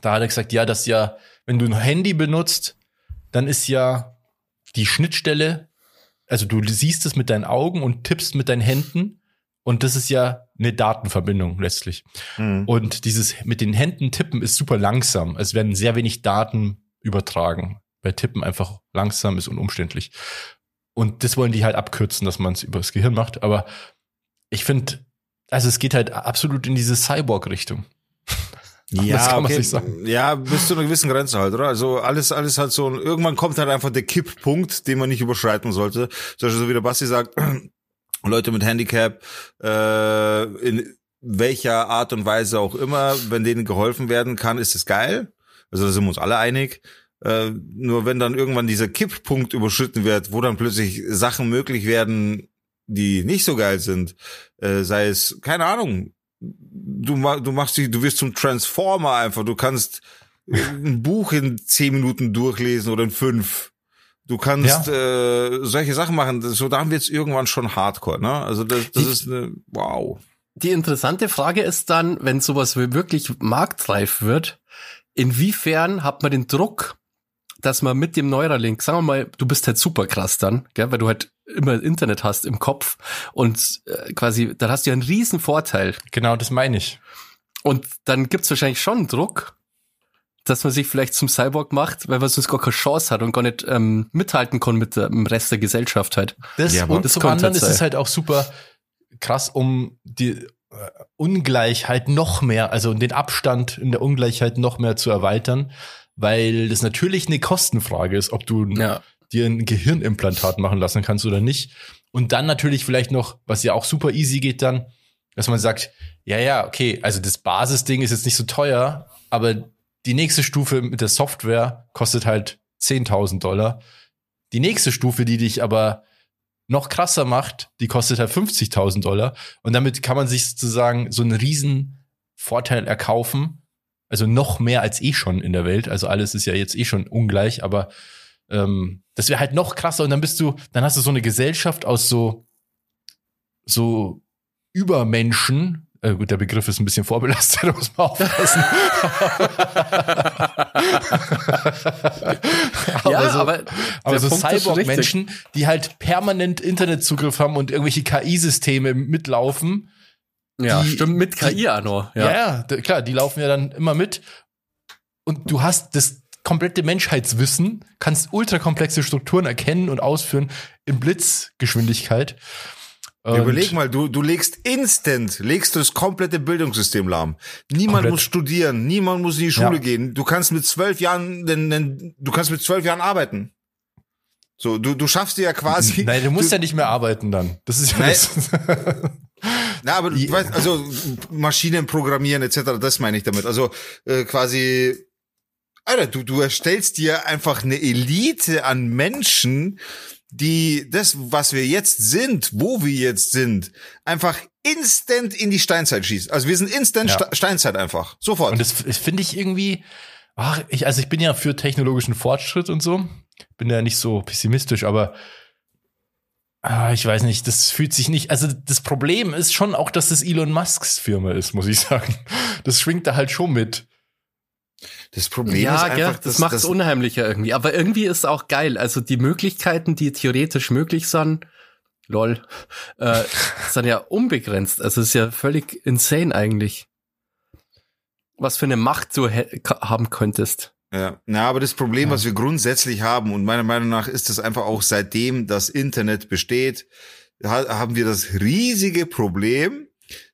da hat er gesagt, ja, dass ja, wenn du ein Handy benutzt, dann ist ja die Schnittstelle, also du siehst es mit deinen Augen und tippst mit deinen Händen und das ist ja eine Datenverbindung letztlich. Mhm. Und dieses mit den Händen tippen ist super langsam. Es werden sehr wenig Daten übertragen. Bei Tippen einfach langsam ist und umständlich. Und das wollen die halt abkürzen, dass man es über das Gehirn macht. Aber ich finde, also es geht halt absolut in diese Cyborg-Richtung. Ja, okay. ja, bis zu einer gewissen Grenze halt, oder? Also alles, alles halt so, irgendwann kommt halt einfach der Kipppunkt, den man nicht überschreiten sollte. Zum Beispiel so wie der Basti sagt, Leute mit Handicap, äh, in welcher Art und Weise auch immer, wenn denen geholfen werden kann, ist es geil. Also da sind wir uns alle einig. Äh, nur wenn dann irgendwann dieser Kipppunkt überschritten wird, wo dann plötzlich Sachen möglich werden, die nicht so geil sind, äh, sei es, keine Ahnung, du, ma- du machst dich, du wirst zum Transformer einfach, du kannst ein Buch in zehn Minuten durchlesen oder in fünf. Du kannst äh, solche Sachen machen. So, da haben wir jetzt irgendwann schon Hardcore, ne? Also das, das Die- ist eine, wow. Die interessante Frage ist dann, wenn sowas wirklich marktreif wird, inwiefern hat man den Druck, dass man mit dem Neuralink, sagen wir mal, du bist halt super krass dann, gell, weil du halt immer Internet hast im Kopf und äh, quasi, dann hast du ja einen riesen Vorteil. Genau, das meine ich. Und dann gibt's wahrscheinlich schon Druck, dass man sich vielleicht zum Cyborg macht, weil man sonst gar keine Chance hat und gar nicht ähm, mithalten kann mit dem Rest der Gesellschaft halt. Das Ja, und das zum könnte anderen ist sein. es halt auch super krass, um die äh, Ungleichheit noch mehr, also den Abstand in der Ungleichheit noch mehr zu erweitern, weil das natürlich eine Kostenfrage ist, ob du Ja. Dir ein Gehirnimplantat machen lassen kannst oder nicht. Und dann natürlich vielleicht noch, was ja auch super easy geht dann, dass man sagt, ja, ja, okay, also das Basisding ist jetzt nicht so teuer, aber die nächste Stufe mit der Software kostet halt 10.000 Dollar. Die nächste Stufe, die dich aber noch krasser macht, die kostet halt 50.000 Dollar. Und damit kann man sich sozusagen so einen riesen Vorteil erkaufen. Also noch mehr als eh schon in der Welt. Also alles ist ja jetzt eh schon ungleich, aber ähm, das wäre halt noch krasser. Und dann bist du, dann hast du so eine Gesellschaft aus so so Übermenschen, äh, gut, der Begriff ist ein bisschen vorbelastet, da muss man aufpassen. ja, so, aber, aber so. Cyborg-Menschen, die halt permanent Internetzugriff haben und irgendwelche KI-Systeme mitlaufen. Ja, die- stimmt, mit KI auch noch. Ja, Ja. klar, die laufen ja dann immer mit. Und du hast das komplette Menschheitswissen, kannst ultrakomplexe Strukturen erkennen und ausführen in Blitzgeschwindigkeit. Und Überleg mal, du, du legst instant, legst du das komplette Bildungssystem lahm. Niemand Komplett. muss studieren, niemand muss in die Schule Ja. gehen. Du kannst mit zwölf Jahren, denn, denn, du kannst mit zwölf Jahren arbeiten. So, du, du schaffst dir ja quasi. Nein, du musst ja nicht mehr arbeiten dann. Das ist ja Nein. das. Na, aber du weißt, also Maschinen programmieren etc., das meine ich damit. Also äh, quasi, Alter, du, du erstellst dir einfach eine Elite an Menschen, die das, was wir jetzt sind, wo wir jetzt sind, einfach instant in die Steinzeit schießt. Also wir sind instant Ja. Ste- Steinzeit einfach. Sofort. Und das finde ich irgendwie, ach, ich, also ich bin ja für technologischen Fortschritt und so. Bin ja nicht so pessimistisch, aber ah, ich weiß nicht, das fühlt sich nicht, also das Problem ist schon auch, dass das Elon Musks Firma ist, muss ich sagen. Das schwingt da halt schon mit. Das Problem ja, ist gell, einfach, das dass, macht es unheimlicher irgendwie. Aber irgendwie ist es auch geil. Also die Möglichkeiten, die theoretisch möglich sind, lol, äh, sind ja unbegrenzt. Also es ist ja völlig insane eigentlich. Was für eine Macht du haben könntest. Ja, na, aber das Problem, Ja. was wir grundsätzlich haben, und meiner Meinung nach ist das einfach auch seitdem das Internet besteht, ha haben wir das riesige Problem,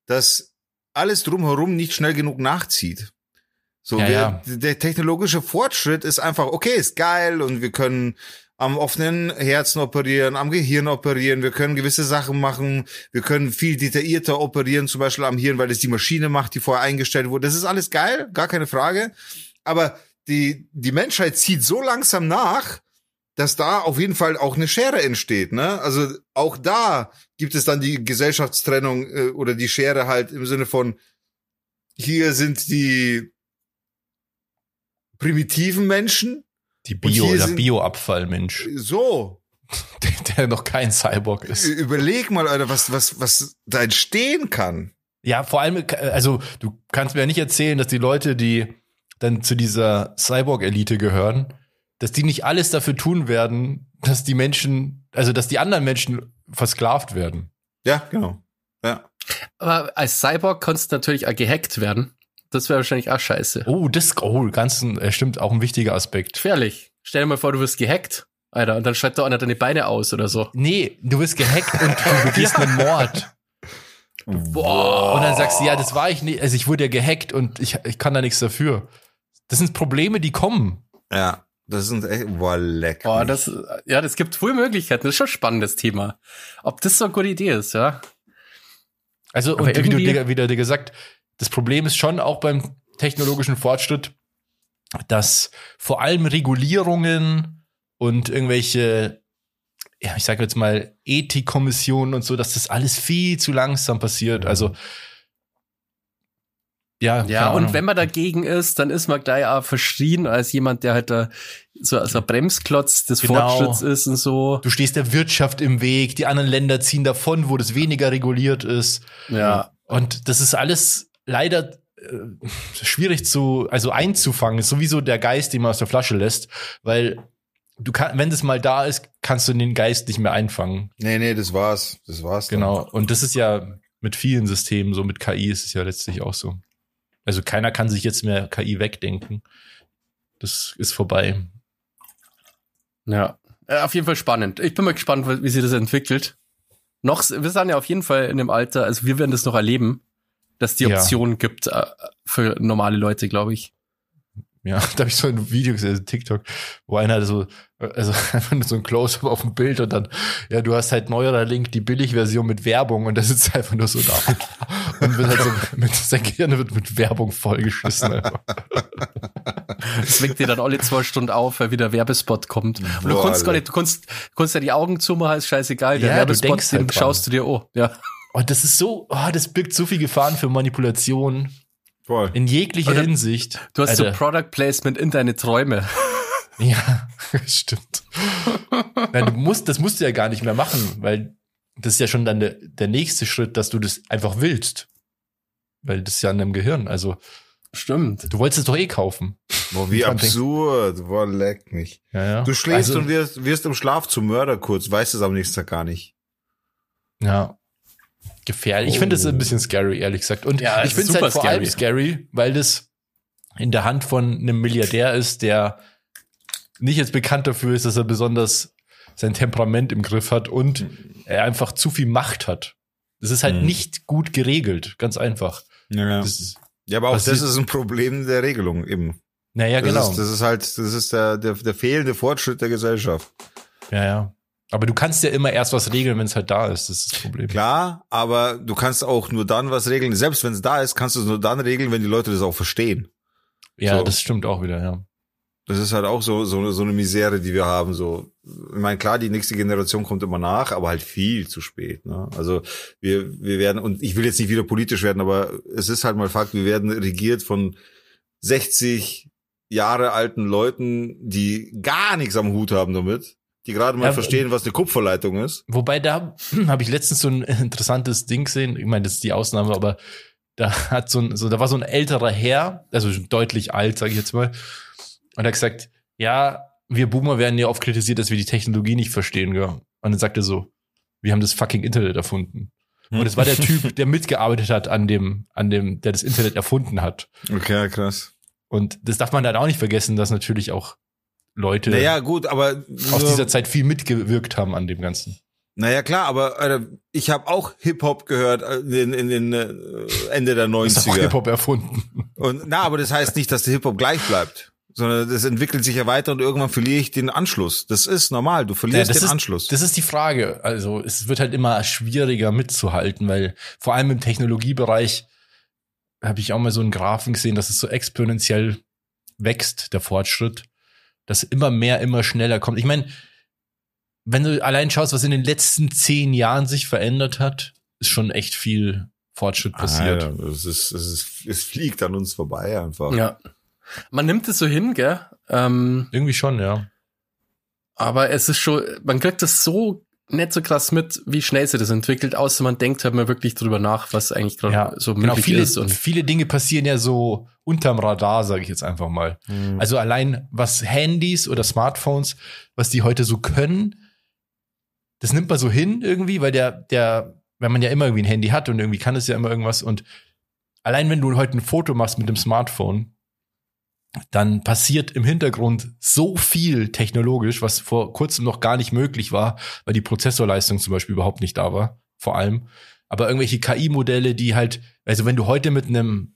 dass alles drumherum nicht schnell genug nachzieht. So, Ja, wir, ja. der technologische Fortschritt ist einfach, okay, ist geil und wir können am offenen Herzen operieren, am Gehirn operieren, wir können gewisse Sachen machen, wir können viel detaillierter operieren, zum Beispiel am Hirn, weil es die Maschine macht, die vorher eingestellt wurde. Das ist alles geil, gar keine Frage. Aber die, die Menschheit zieht so langsam nach, dass da auf jeden Fall auch eine Schere entsteht. Ne? Also auch da gibt es dann die Gesellschaftstrennung äh, oder die Schere halt im Sinne von, hier sind die primitiven Menschen, Die Bio, der Bioabfallmensch, so. der, der noch kein Cyborg ist. Überleg mal, Alter, was, was, was da entstehen kann. Ja, vor allem, äh, also du kannst mir ja nicht erzählen, dass die Leute, die dann zu dieser Cyborg-Elite gehören, dass die nicht alles dafür tun werden, dass die Menschen, also dass die anderen Menschen versklavt werden. Ja, genau. Ja. Aber als Cyborg kannst du natürlich auch gehackt werden. Das wäre wahrscheinlich auch scheiße. Oh, das, oh, ganz, ein- äh, stimmt, auch ein wichtiger Aspekt. Gefährlich. Stell dir mal vor, du wirst gehackt, Alter, und dann schreibt da einer deine Beine aus oder so. Nee, du wirst gehackt und du begehst einen Mord. Boah. Und dann sagst du, ja, das war ich nicht, also ich wurde ja gehackt und ich, ich kann da nichts dafür. Das sind Probleme, die kommen. Ja. Das sind echt, boah, leck. Boah, das, ja, das gibt viele Möglichkeiten. Das ist schon ein spannendes Thema. Ob das so eine gute Idee ist, ja. Also, Aber und wie du wieder dir gesagt, das Problem ist schon auch beim technologischen Fortschritt, dass vor allem Regulierungen und irgendwelche, ja, ich sage jetzt mal, Ethikkommissionen und so, dass das alles viel zu langsam passiert. Also, ja, Ja, und wenn man dagegen ist, dann ist man gleich auch verschrien als jemand, der halt da so als ein Bremsklotz des Genau. Fortschritts ist und so. du stehst der Wirtschaft im Weg, die anderen Länder ziehen davon, wo das weniger reguliert ist. Ja. Und das ist alles leider äh, schwierig zu, also einzufangen. Ist sowieso der Geist, den man aus der Flasche lässt, weil du kannst, wenn das mal da ist, kannst du den Geist nicht mehr einfangen. Nee, nee, das war's. Das war's. dann. Genau. Und das ist ja mit vielen Systemen so, mit KI ist es ja letztlich auch so. Also keiner kann sich jetzt mehr KI wegdenken. Das ist vorbei. Ja. Äh, Auf jeden Fall spannend. Ich bin mal gespannt, wie sich das entwickelt. Noch, wir sind ja auf jeden Fall in dem Alter, also wir werden das noch erleben, dass die Ja. Option gibt äh, für normale Leute, glaube ich. Ja, da habe ich so ein Video gesehen, so TikTok, wo einer so, also einfach nur so ein Close-up auf dem Bild und dann, ja, du hast halt neuerer Link die Billigversion mit Werbung und das sitzt einfach nur so da und wird halt so mit sein Gehirn wird mit Werbung vollgeschissen. Einfach. Das weckt dir dann alle zwei Stunden auf, weil wieder Werbespot kommt. Und du kannst gar nicht, du kannst, du kannst ja die Augen zumachen, ist scheißegal. Der Ja, du Werbespot, den halt schaust du dir, oh, ja. Und das ist so, oh, das birgt so viel Gefahren für Manipulation Voll. in jeglicher Oder Hinsicht. Du hast so Alter. Product Placement in deine Träume. Ja, stimmt. Nein, du musst, das musst du ja gar nicht mehr machen, weil das ist ja schon dann der, der nächste Schritt, dass du das einfach willst. Weil das ist ja an deinem Gehirn. Also, Stimmt. du wolltest es doch eh kaufen. Boah, wie absurd. Boah, leck mich. Ja, ja. Du schläfst Also- und wirst, wirst im Schlaf zum Mörder kurz, weißt es am nächsten Tag gar nicht. Ja. Gefährlich. Ich finde es ein bisschen scary, ehrlich gesagt. Und Ja, ich finde es halt vor allem scary, weil das in der Hand von einem Milliardär ist, der nicht jetzt bekannt dafür ist, dass er besonders sein Temperament im Griff hat und er einfach zu viel Macht hat. Das ist halt Mhm. nicht gut geregelt, ganz einfach. Ja, Das ja aber auch das ist- ist ein Problem der Regelung eben. naja, Das genau. Ist, das ist halt, das ist der, der, der fehlende Fortschritt der Gesellschaft. ja, ja. Aber du kannst ja immer erst was regeln, wenn es halt da ist. Das ist das Problem. Klar, aber du kannst auch nur dann was regeln. Selbst wenn es da ist, kannst du es nur dann regeln, wenn die Leute das auch verstehen. Ja, So. das stimmt auch wieder, ja. Das ist halt auch so, so, so eine Misere, die wir haben. So, ich meine, klar, die nächste Generation kommt immer nach, aber halt viel zu spät. Ne? Also wir, wir werden, und ich will jetzt nicht wieder politisch werden, aber es ist halt mal Fakt, wir werden regiert von 60 Jahre alten Leuten, die gar nichts am Hut haben damit, die gerade mal Ja, verstehen, was eine Kupferleitung ist. Wobei da habe ich letztens so ein interessantes Ding gesehen. Ich meine, das ist die Ausnahme, aber da hat so ein, so, da war so ein älterer Herr, also deutlich alt, sage ich jetzt mal, und er hat gesagt, ja, wir Boomer werden ja oft kritisiert, dass wir die Technologie nicht verstehen, gell? Und dann sagt er so, wir haben das fucking Internet erfunden. Und es war der Typ, der mitgearbeitet hat an dem, an dem, der das Internet erfunden hat. Okay, krass. Und das darf man dann auch nicht vergessen, dass natürlich auch Leute Naja, gut, aber aus dieser Zeit viel mitgewirkt haben an dem Ganzen. Naja, klar, aber Alter, ich habe auch Hip-Hop gehört äh, in, in den äh, Ende der Das ist auch 90er. Hip-Hop erfunden. Und na, aber das heißt nicht, dass der Hip-Hop gleich bleibt, sondern das entwickelt sich ja weiter und irgendwann verliere ich den Anschluss. Das ist normal, du verlierst Ja, den ist, Anschluss. Das ist die Frage. Also es wird halt immer schwieriger mitzuhalten, weil vor allem im Technologiebereich habe ich auch mal so einen Graphen gesehen, dass es so exponentiell wächst, der Fortschritt, dass immer mehr, immer schneller kommt. Ich meine, wenn du allein schaust, was in den letzten zehn Jahren sich verändert hat, ist schon echt viel Fortschritt passiert. Alter, es, ist, es, ist, es fliegt an uns vorbei einfach. Ja. Man nimmt es so hin, gell? Ähm, Irgendwie schon, ja. aber es ist schon, man kriegt das so nicht so krass mit, wie schnell sich das entwickelt, außer man denkt halt mal wirklich drüber nach, was eigentlich gerade Ja, so genau. möglich Viele, ist. Und viele Dinge passieren ja so unterm Radar, sage ich jetzt einfach mal. Mhm. Also allein was Handys oder Smartphones, was die heute so können, das nimmt man so hin irgendwie, weil der, der, wenn man ja immer irgendwie ein Handy hat und irgendwie kann es ja immer irgendwas und allein wenn du heute ein Foto machst mit dem Smartphone, dann passiert im Hintergrund so viel technologisch, was vor kurzem noch gar nicht möglich war, weil die Prozessorleistung zum Beispiel überhaupt nicht da war, vor allem. Aber irgendwelche KI-Modelle, die halt, also wenn du heute mit einem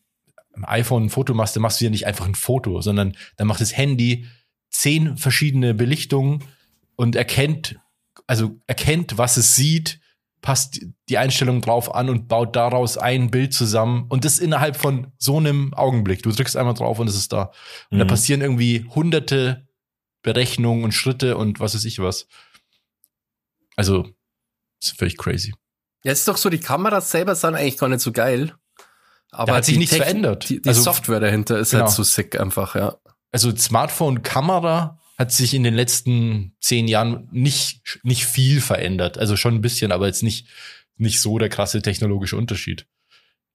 iPhone ein Foto machst, dann machst du ja nicht einfach ein Foto, sondern dann macht das Handy zehn verschiedene Belichtungen und erkennt, also erkennt, was es sieht, passt die Einstellung drauf an und baut daraus ein Bild zusammen und das innerhalb von so einem Augenblick. Du drückst einmal drauf und es ist da. Und da Mhm. passieren irgendwie hunderte Berechnungen und Schritte und was weiß ich was. Also, das ist völlig crazy. ja, es ist doch so, die Kameras selber sind eigentlich gar nicht so geil. Aber Da hat sich nichts Techn- verändert. Die, die Also- Software dahinter ist Genau. halt so sick einfach, ja. also Smartphone-Kamera hat sich in den letzten zehn Jahren nicht, nicht viel verändert. Also schon ein bisschen, aber jetzt nicht, nicht so der krasse technologische Unterschied.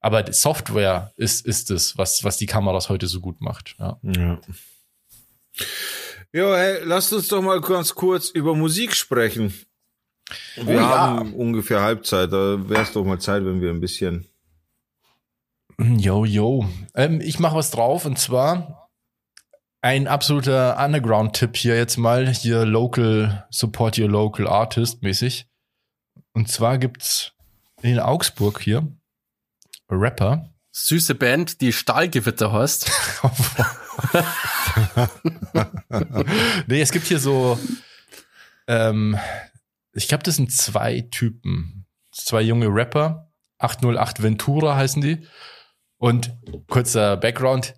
Aber die Software ist, ist es, was, was die Kameras heute so gut macht. Ja. Ja. Jo, hey, lasst uns doch mal ganz kurz über Musik sprechen. Wir Oh ja. haben ungefähr Halbzeit, da wäre es doch mal Zeit, wenn wir ein bisschen. Yo, yo. Ähm, ich mache was drauf und zwar ein absoluter Underground-Tipp hier jetzt mal. Hier local, support your local artist mäßig. Und zwar gibt's in Augsburg hier Rapper, Süße Band, die Stahlgewitter heißt. nee, es gibt hier so, ähm, ich glaube, das sind zwei Typen. Zwei junge Rapper. 808 Ventura heißen die. Und kurzer Background.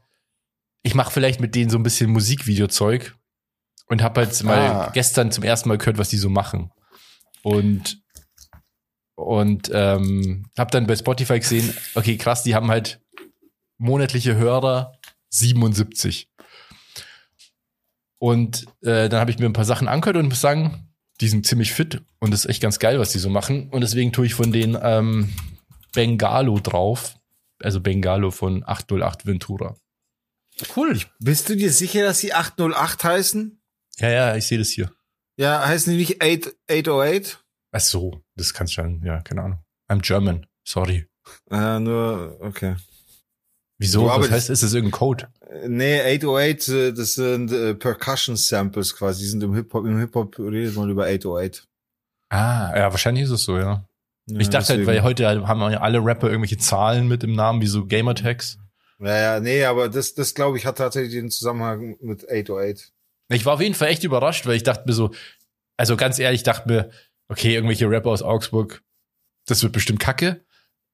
Ich mache vielleicht mit denen so ein bisschen Musikvideozeug und habe halt mal Ah. gestern zum ersten Mal gehört, was die so machen. Und und ähm, habe dann bei Spotify gesehen, okay, krass, die haben halt monatliche Hörer 77. Und äh, dann habe ich mir ein paar Sachen angehört und muss sagen, die sind ziemlich fit und das ist echt ganz geil, was die so machen. Und deswegen tue ich von den ähm, Bengalo drauf. Also Bengalo von 808 Ventura. Cool. Bist du dir sicher, dass sie 808 heißen? Ja, ja, ich sehe das hier. Ja, heißen die nicht 8, 808? Ach so, das kannst schon, ja, keine Ahnung. I'm German, sorry. Äh, nur, okay. Wieso? Was heißt, ist das irgendein Code? Äh, Nee, 808, äh, das sind äh, Percussion Samples quasi. Die sind im Hip-Hop, im Hip-Hop redet man über 808. Ah, ja, wahrscheinlich ist es so, ja. Ja, ich dachte halt, deswegen. weil heute haben ja alle Rapper irgendwelche Zahlen mit im Namen, wie so Gamertags. Naja, nee, aber das, das glaube ich, hat tatsächlich den Zusammenhang mit 808. Ich war auf jeden Fall echt überrascht, weil ich dachte mir so, also ganz ehrlich, ich dachte mir, okay, irgendwelche Rapper aus Augsburg, das wird bestimmt kacke.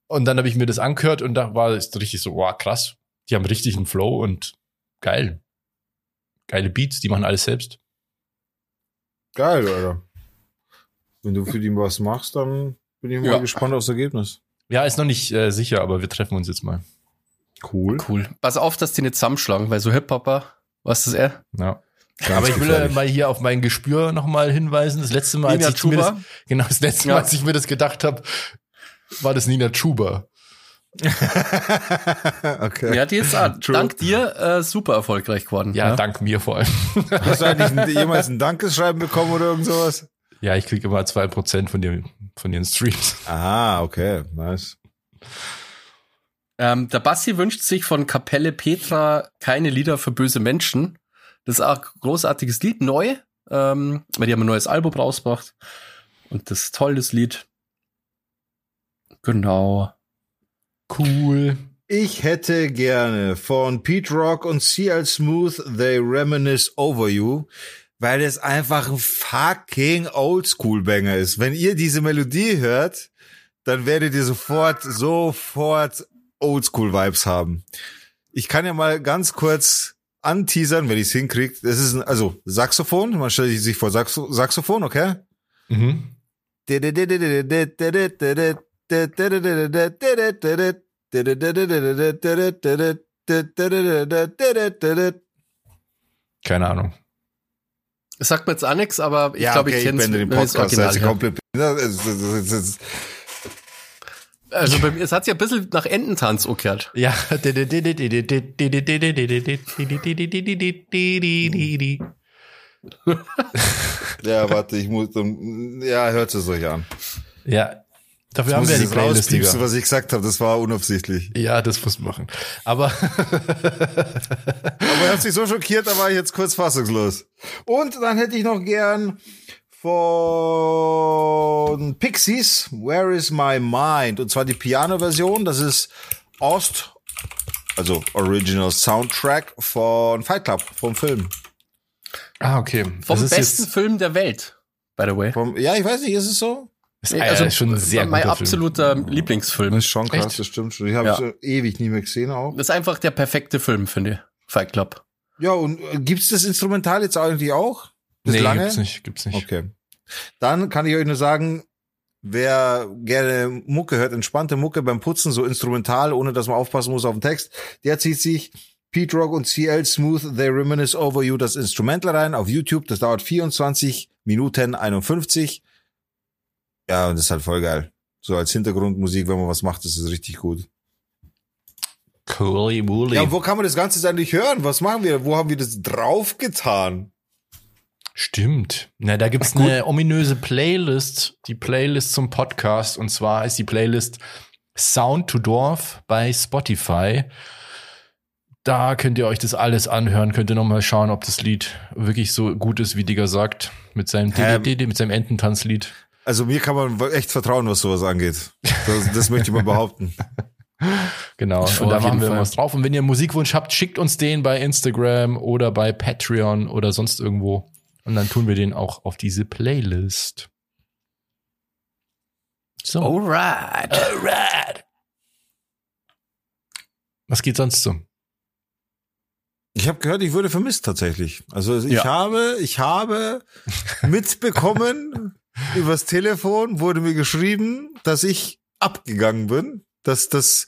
Und dann habe ich mir das angehört und da war es richtig so, wow, krass. Die haben richtig einen Flow und geil. Geile Beats, die machen alles selbst. Geil, Alter. Wenn du für die was machst, dann bin ich mal Ja. gespannt aufs Ergebnis. Ja, ist noch nicht äh, sicher, aber wir treffen uns jetzt mal. Cool. Cool. Pass auf, dass die nicht zusammenschlagen, weil so Hip-Hopper, was ist er? Ja. Ganz aber ich will gefährlich. mal hier auf mein Gespür nochmal hinweisen. Das letzte Mal, als ich mir das, genau, das letzte Ja. Mal, als ich mir das gedacht habe, war das Nina Chuba. okay. Ja, die ah, True. dank dir äh, super erfolgreich geworden. Ja, dank mir vor allem. Hast du eigentlich ein, jemals ein Dankeschreiben bekommen oder irgend sowas? Ja, ich krieg immer zwei Prozent von, den- von den Streams. Ah, okay, nice. Ähm, der Bassi wünscht sich von Kapelle Petra keine Lieder für böse Menschen. Das ist auch ein großartiges Lied, neu. Ähm, weil die haben ein neues Album rausgebracht. Und das ist toll, das Lied. Genau. Cool. Ich hätte gerne von Pete Rock und CL Smooth They Reminisce Over You, weil es einfach ein fucking Oldschool-Banger ist. Wenn ihr diese Melodie hört, dann werdet ihr sofort, sofort Oldschool-Vibes haben. Ich kann ja mal ganz kurz anteasern, wenn ich es hinkriege. Das ist ein, also Saxophon, man stellt sich vor Saxo Saxophon, okay? Mhm. Keine Ahnung. Das sagt mir jetzt auch nichts, aber ich ja, glaube, okay, ich kenne ich bin den Podcast jetzt komplett. Das ist- das ist- das ist- Also bei mir, es hat sich ein bisschen nach Ententanz umgekehrt. Ja. Ja, warte, ich muss ja, hört es euch an. Ja. Dafür haben muss wir ja die das Playlist, Digga. was ich gesagt habe, das war unabsichtlich. Ja, das muss machen. Aber Aber er hat sich so schockiert, da war ich jetzt kurz fassungslos. Und dann hätte ich noch gern von Pixies, Where is my mind? Und zwar die Piano-Version, das ist Ost, also Original Soundtrack von Fight Club, vom Film. Ah, okay. Vom das ist besten jetzt Film der Welt, by the way. Vom, ja, ich weiß nicht, ist es so? ist, Nee, also, schon ein sehr mein guter Film. absoluter Lieblingsfilm. Das ist schon krass, Echt? das stimmt schon. Die habe Ja. ich ewig nie mehr gesehen auch. Das ist einfach der perfekte Film, finde ich. Fight Club. Ja, und äh, gibt's das Instrumental jetzt eigentlich auch? Nee, lange? gibt's nicht, gibt's nicht. Okay. Dann kann ich euch nur sagen, wer gerne Mucke hört, entspannte Mucke beim Putzen, so instrumental, ohne dass man aufpassen muss auf den Text, der zieht sich Pete Rock und CL Smooth, They Reminisce Over You, das Instrumental rein auf YouTube. Das dauert 24 Minuten 51. Ja, und das ist halt voll geil. So als Hintergrundmusik, wenn man was macht, ist es richtig gut. Coolly woolly. Ja, wo kann man das Ganze jetzt eigentlich hören? Was machen wir? Wo haben wir das draufgetan? Stimmt. Na, da gibt's eine ominöse Playlist, die Playlist zum Podcast. Und zwar ist die Playlist Sound to Dorf bei Spotify. Da könnt ihr euch das alles anhören, könnt ihr nochmal schauen, ob das Lied wirklich so gut ist, wie Digger sagt, mit seinem, Ähm. Mit seinem Ententanzlied. Also mir kann man echt vertrauen, was sowas angeht. Das, das möchte ich mal behaupten. Genau. Schon und da machen wir Fall. was drauf. Und wenn ihr Musikwunsch habt, schickt uns den bei Instagram oder bei Patreon oder sonst irgendwo. Und dann tun wir den auch auf diese Playlist. So. Alright. Alright. Was geht sonst so? Ich habe gehört, ich wurde vermisst tatsächlich. Also ich Ja. habe, ich habe mitbekommen übers Telefon wurde mir geschrieben, dass ich abgegangen bin, dass das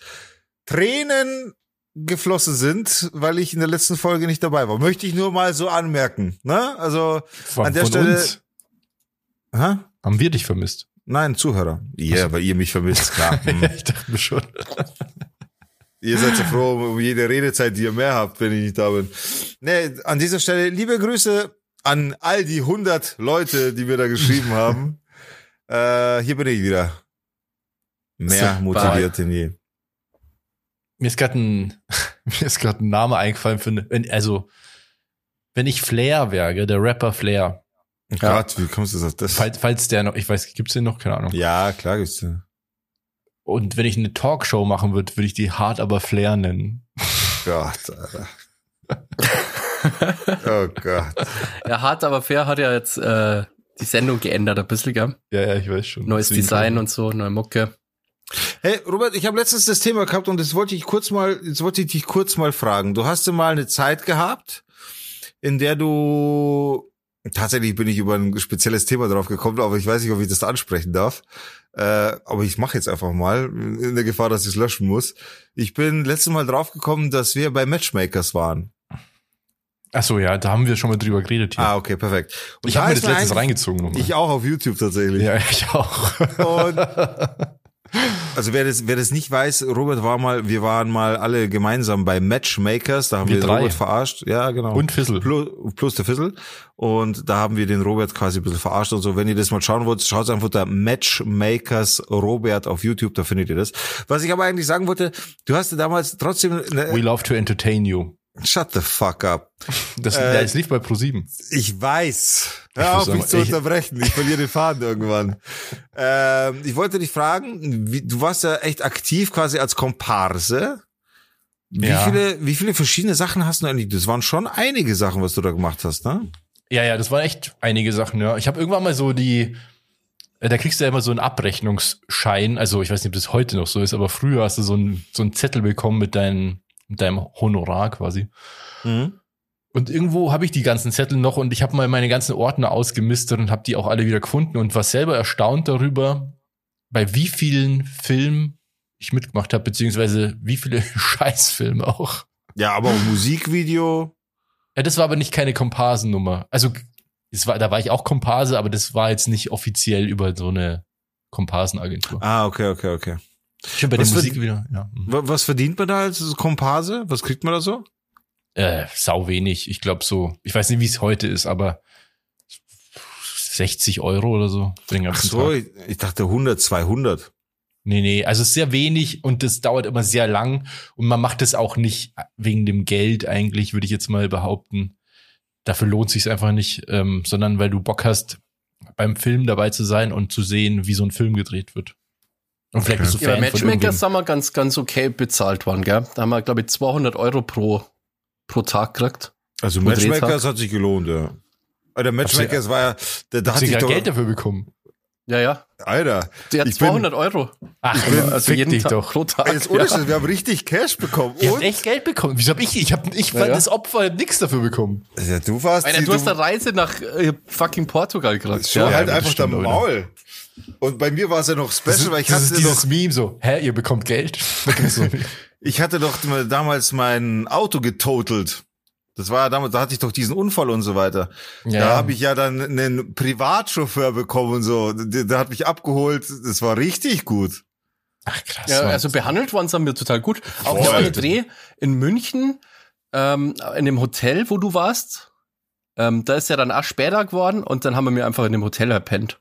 Tränen geflossen sind, weil ich in der letzten Folge nicht dabei war. Möchte ich nur mal so anmerken. Ne? Also Von, An der Stelle- uns? Hä? Haben wir dich vermisst? Nein, Zuhörer. Ja, yeah, weil ihr mich vermisst, klar. Hm. ich dachte mir schon. ihr seid so froh um jede Redezeit, die ihr mehr habt, wenn ich nicht da bin. Nee, an dieser Stelle liebe Grüße an all die 100 Leute, die mir da geschrieben haben. Äh, hier bin ich wieder. Mehr Super. motiviert denn je. Mir ist gerade ein, mir ist gerade ein Name eingefallen für, eine- wenn, also, wenn ich Flair wäre, der Rapper Flair, Oh Gott, wie kommst du auf das? falls, falls der noch, ich weiß, gibt's den noch? Keine Ahnung. Ja, klar gibt's den. Und wenn ich eine Talkshow machen würde, würde ich die hart aber Flair nennen. Gott, Alter. oh Gott. Ja, hart aber fair hat ja jetzt äh, die Sendung geändert ein bisschen, gell? Ja, ja, ich weiß schon. Neues Deswegen- Design und so, neue Mucke. Hey, Robert, ich habe letztens das Thema gehabt und das wollte ich kurz mal, jetzt wollte ich dich kurz mal fragen. Du hast ja mal eine Zeit gehabt, in der du tatsächlich bin ich über ein spezielles Thema drauf gekommen, aber ich weiß nicht, ob ich das ansprechen darf. Äh, aber ich mache jetzt einfach mal, in der Gefahr, dass ich es löschen muss. Ich bin letztes Mal drauf gekommen, dass wir bei Matchmakers waren. Ach so, ja, da haben wir schon mal drüber geredet hier. Ah, okay, perfekt. Und ich habe mir das letztens eigentlich- reingezogen nochmal. Ich auch auf YouTube tatsächlich. Ja, ich auch. Und also wer das, wer das nicht weiß, Robert war mal, wir waren mal alle gemeinsam bei Matchmakers, da haben Wir wir, drei. Robert verarscht. Ja, genau. Und Fissel. Plus, plus der Fissel. Und da haben wir den Robert quasi ein bisschen verarscht und so. Wenn ihr das mal schauen wollt, schaut einfach unter Matchmakers Robert auf YouTube, da findet ihr das. Was ich aber eigentlich sagen wollte, du hast ja damals trotzdem, We eine, love to entertain you. Shut the fuck up. Das, Äh, es lief bei Pro7. Ich weiß. Ich Hör auf, mich zu unterbrechen. Ich verliere den Faden irgendwann. Ähm, ich wollte dich fragen, wie, du warst ja echt aktiv quasi als Komparse. Wie Ja. viele, wie viele verschiedene Sachen hast du eigentlich? Das waren schon einige Sachen, was du da gemacht hast, ne? Ja, ja, das waren echt einige Sachen, ja. Ich habe irgendwann mal so die, äh, da kriegst du ja immer so einen Abrechnungsschein. Also ich weiß nicht, ob das heute noch so ist, aber früher hast du so einen, so einen Zettel bekommen mit, dein, mit deinem Honorar quasi. Mhm. Und irgendwo habe ich die ganzen Zettel noch und ich habe mal meine ganzen Ordner ausgemistet und habe die auch alle wieder gefunden und war selber erstaunt darüber, bei wie vielen Filmen ich mitgemacht habe, beziehungsweise wie viele Scheißfilme auch. Ja, aber auch Musikvideo. Ja, das war aber nicht keine Komparsennummer. Also es war, da war ich auch Komparse, aber das war jetzt nicht offiziell über so eine Komparsenagentur. Ah, okay, okay, okay. Schon bei Was der Musik wieder. Ja. Mhm. Wa- Was verdient man da als Komparse? Was kriegt man da so? Äh, sau wenig. Ich glaube so, ich weiß nicht, wie es heute ist, aber 60 Euro oder so Ach so, Tag. ich, ich dachte 100, 200. Nee, nee, also sehr wenig und das dauert immer sehr lang und man macht es auch nicht wegen dem Geld eigentlich, würde ich jetzt mal behaupten. Dafür lohnt sich einfach nicht, ähm, sondern weil du Bock hast, beim Film dabei zu sein und zu sehen, wie so ein Film gedreht wird. Und vielleicht bist du Ja, Fan von Matchmakers sind wir ganz, ganz okay bezahlt worden, gell? Da haben wir, glaube ich, 200 Euro pro, pro Tag gekriegt. Also Matchmakers hat sich gelohnt, ja. Aber Der Matchmakers war ja, da, da Hast hatte du ich gar doch, Geld dafür bekommen? Ja, ja. Alter, Der hat Ich bin- 200 Euro. Ach, also jeden dich Tag doch. pro Tag. jetzt ohne ja. Wir haben richtig Cash bekommen. Ihr habt Und, echt Geld bekommen. Wieso hab ich, ich hab, ich war Ja, ja. das Opfer, nix dafür bekommen. ja, du warst, Alter, die- du hast eine Reise nach äh, fucking Portugal gekriegt. schon Ja, halt einfach der stimmt, Leute. Und bei mir war es ja noch special, ist, weil ich das ist hatte dieses doch, Meme so, hä, ihr bekommt Geld? Ich hatte doch damals mein Auto getotelt. Das war ja damals, da hatte ich doch diesen Unfall und so weiter. Ja, da habe ich ja dann einen Privatchauffeur bekommen und so. Der, der hat mich abgeholt. Das war richtig gut. Ach krass. Ja, Mann. also behandelt worden sind wir total gut. Auch Voll. der Dreh in München, ähm, in dem Hotel, wo du warst, ähm, da ist ja dann auch später geworden und dann haben wir mir einfach in dem Hotel erpennt.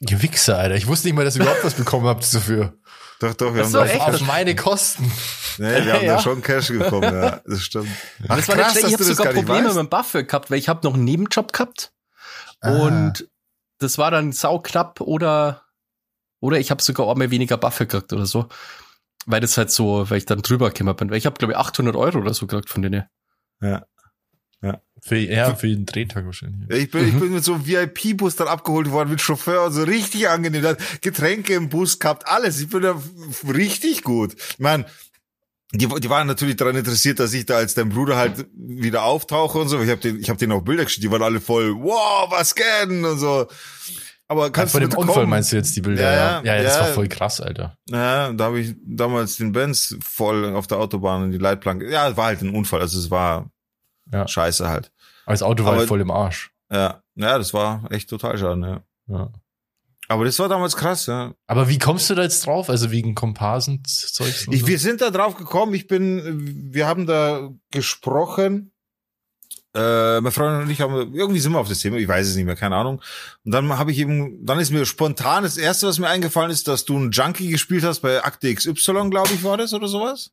Ihr Wichser, Alter. Ich wusste nicht mal, dass ihr überhaupt was bekommen habt dafür. Doch, doch, wir Ach haben da? Auf meine Kosten. nee, wir haben Ja. da schon Cash bekommen, ja. Das stimmt. Ach, das war krass, nicht schlecht. dass Ich habe das sogar Probleme weißt. mit dem Buffet gehabt, weil ich habe noch einen Nebenjob gehabt Ah. und das war dann sauknapp oder oder ich habe sogar auch mal weniger Buffet gekriegt oder so. Weil das halt so, weil ich dann drüber gekommen bin. Weil ich habe, glaube ich, 800 Euro oder so gekriegt von denen. Ja. Für, ja, für jeden Drehtag wahrscheinlich. Ich bin, ich Mhm. bin mit so einem VIP-Bus dann abgeholt worden mit Chauffeur und so richtig angenehm. Da hat Getränke im Bus gehabt, alles. Ich bin da richtig gut. Ich mein, die, die waren natürlich daran interessiert, dass ich da als dein Bruder halt wieder auftauche und so. Ich habe den, ich habe denen auch Bilder geschickt. Die waren alle voll, wow, was geht und so. Aber kannst Von du dem Unfall kommen? meinst du jetzt die Bilder? Ja, Ja, ja, ja, das ja. war voll krass, Alter. Ja, da habe ich damals den Benz voll auf der Autobahn in die Leitplanke. Ja, war halt ein Unfall. Also es war Ja. scheiße halt. Aber das Auto war Aber- halt voll im Arsch. Ja, Ja, das war echt total schade, ja. Ja. Aber das war damals krass, ja. Aber wie kommst du da jetzt drauf? Also wegen Komparsenzeug? Ich, wir sind da drauf gekommen, ich bin, wir haben da gesprochen. Äh, meine Freundin und ich haben, irgendwie sind wir auf das Thema, ich weiß es nicht mehr, keine Ahnung. Und dann habe ich eben, dann ist mir spontan das erste, was mir eingefallen ist, dass du einen Junkie gespielt hast bei Akte XY, glaube ich, war das oder sowas?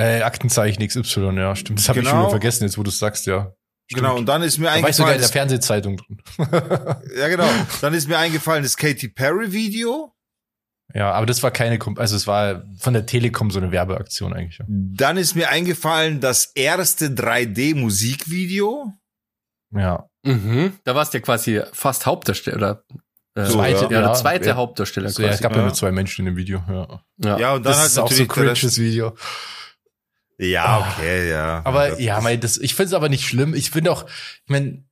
Äh, Aktenzeichen XY, ja, stimmt. Das habe ich schon Genau. wieder vergessen, jetzt wo du es sagst, ja. Stimmt. Genau, und dann ist mir Da war ich sogar in eingefallen, der das, Fernsehzeitung drin. ja genau, dann ist mir eingefallen das Katy Perry Video. ja, aber das war keine, also es war von der Telekom so eine Werbeaktion eigentlich. Ja. Dann ist mir eingefallen das erste 3D-Musikvideo. ja. Mhm. Da warst du ja quasi fast Hauptdarsteller. Äh, So, zweite, ja. ja, der zweite ja. Hauptdarsteller So, ja, es gab ja Ja. nur zwei Menschen in dem Video. Ja. Ja. Ja, und dann Das halt ist auch so Rest- cringes Video. Ja, okay, ja. Aber ja, mein, das, ich finde es aber nicht schlimm. Ich finde auch, ich meine,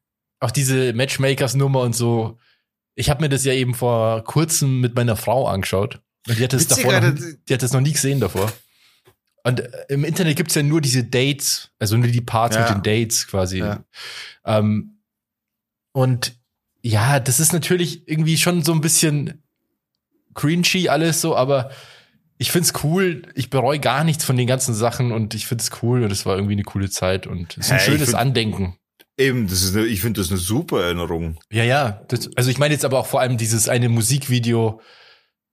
auch diese Matchmakers-Nummer und so. Ich habe mir das ja eben vor kurzem mit meiner Frau angeschaut. Und die hat das Witzig, davor noch, die hat das noch nie gesehen davor. Und äh, im Internet gibt's ja nur diese Dates, also nur die Parts Ja. mit den Dates quasi. Ja. Ähm, und ja, das ist natürlich irgendwie schon so ein bisschen cringy alles so, aber ich find's cool. Ich bereue gar nichts von den ganzen Sachen und ich find's cool und es war irgendwie eine coole Zeit und es ist ein ich schönes find- Andenken. Eben, das ist eine, ich finde das eine super Erinnerung. Ja, ja. Das, also ich meine jetzt aber auch vor allem dieses eine Musikvideo.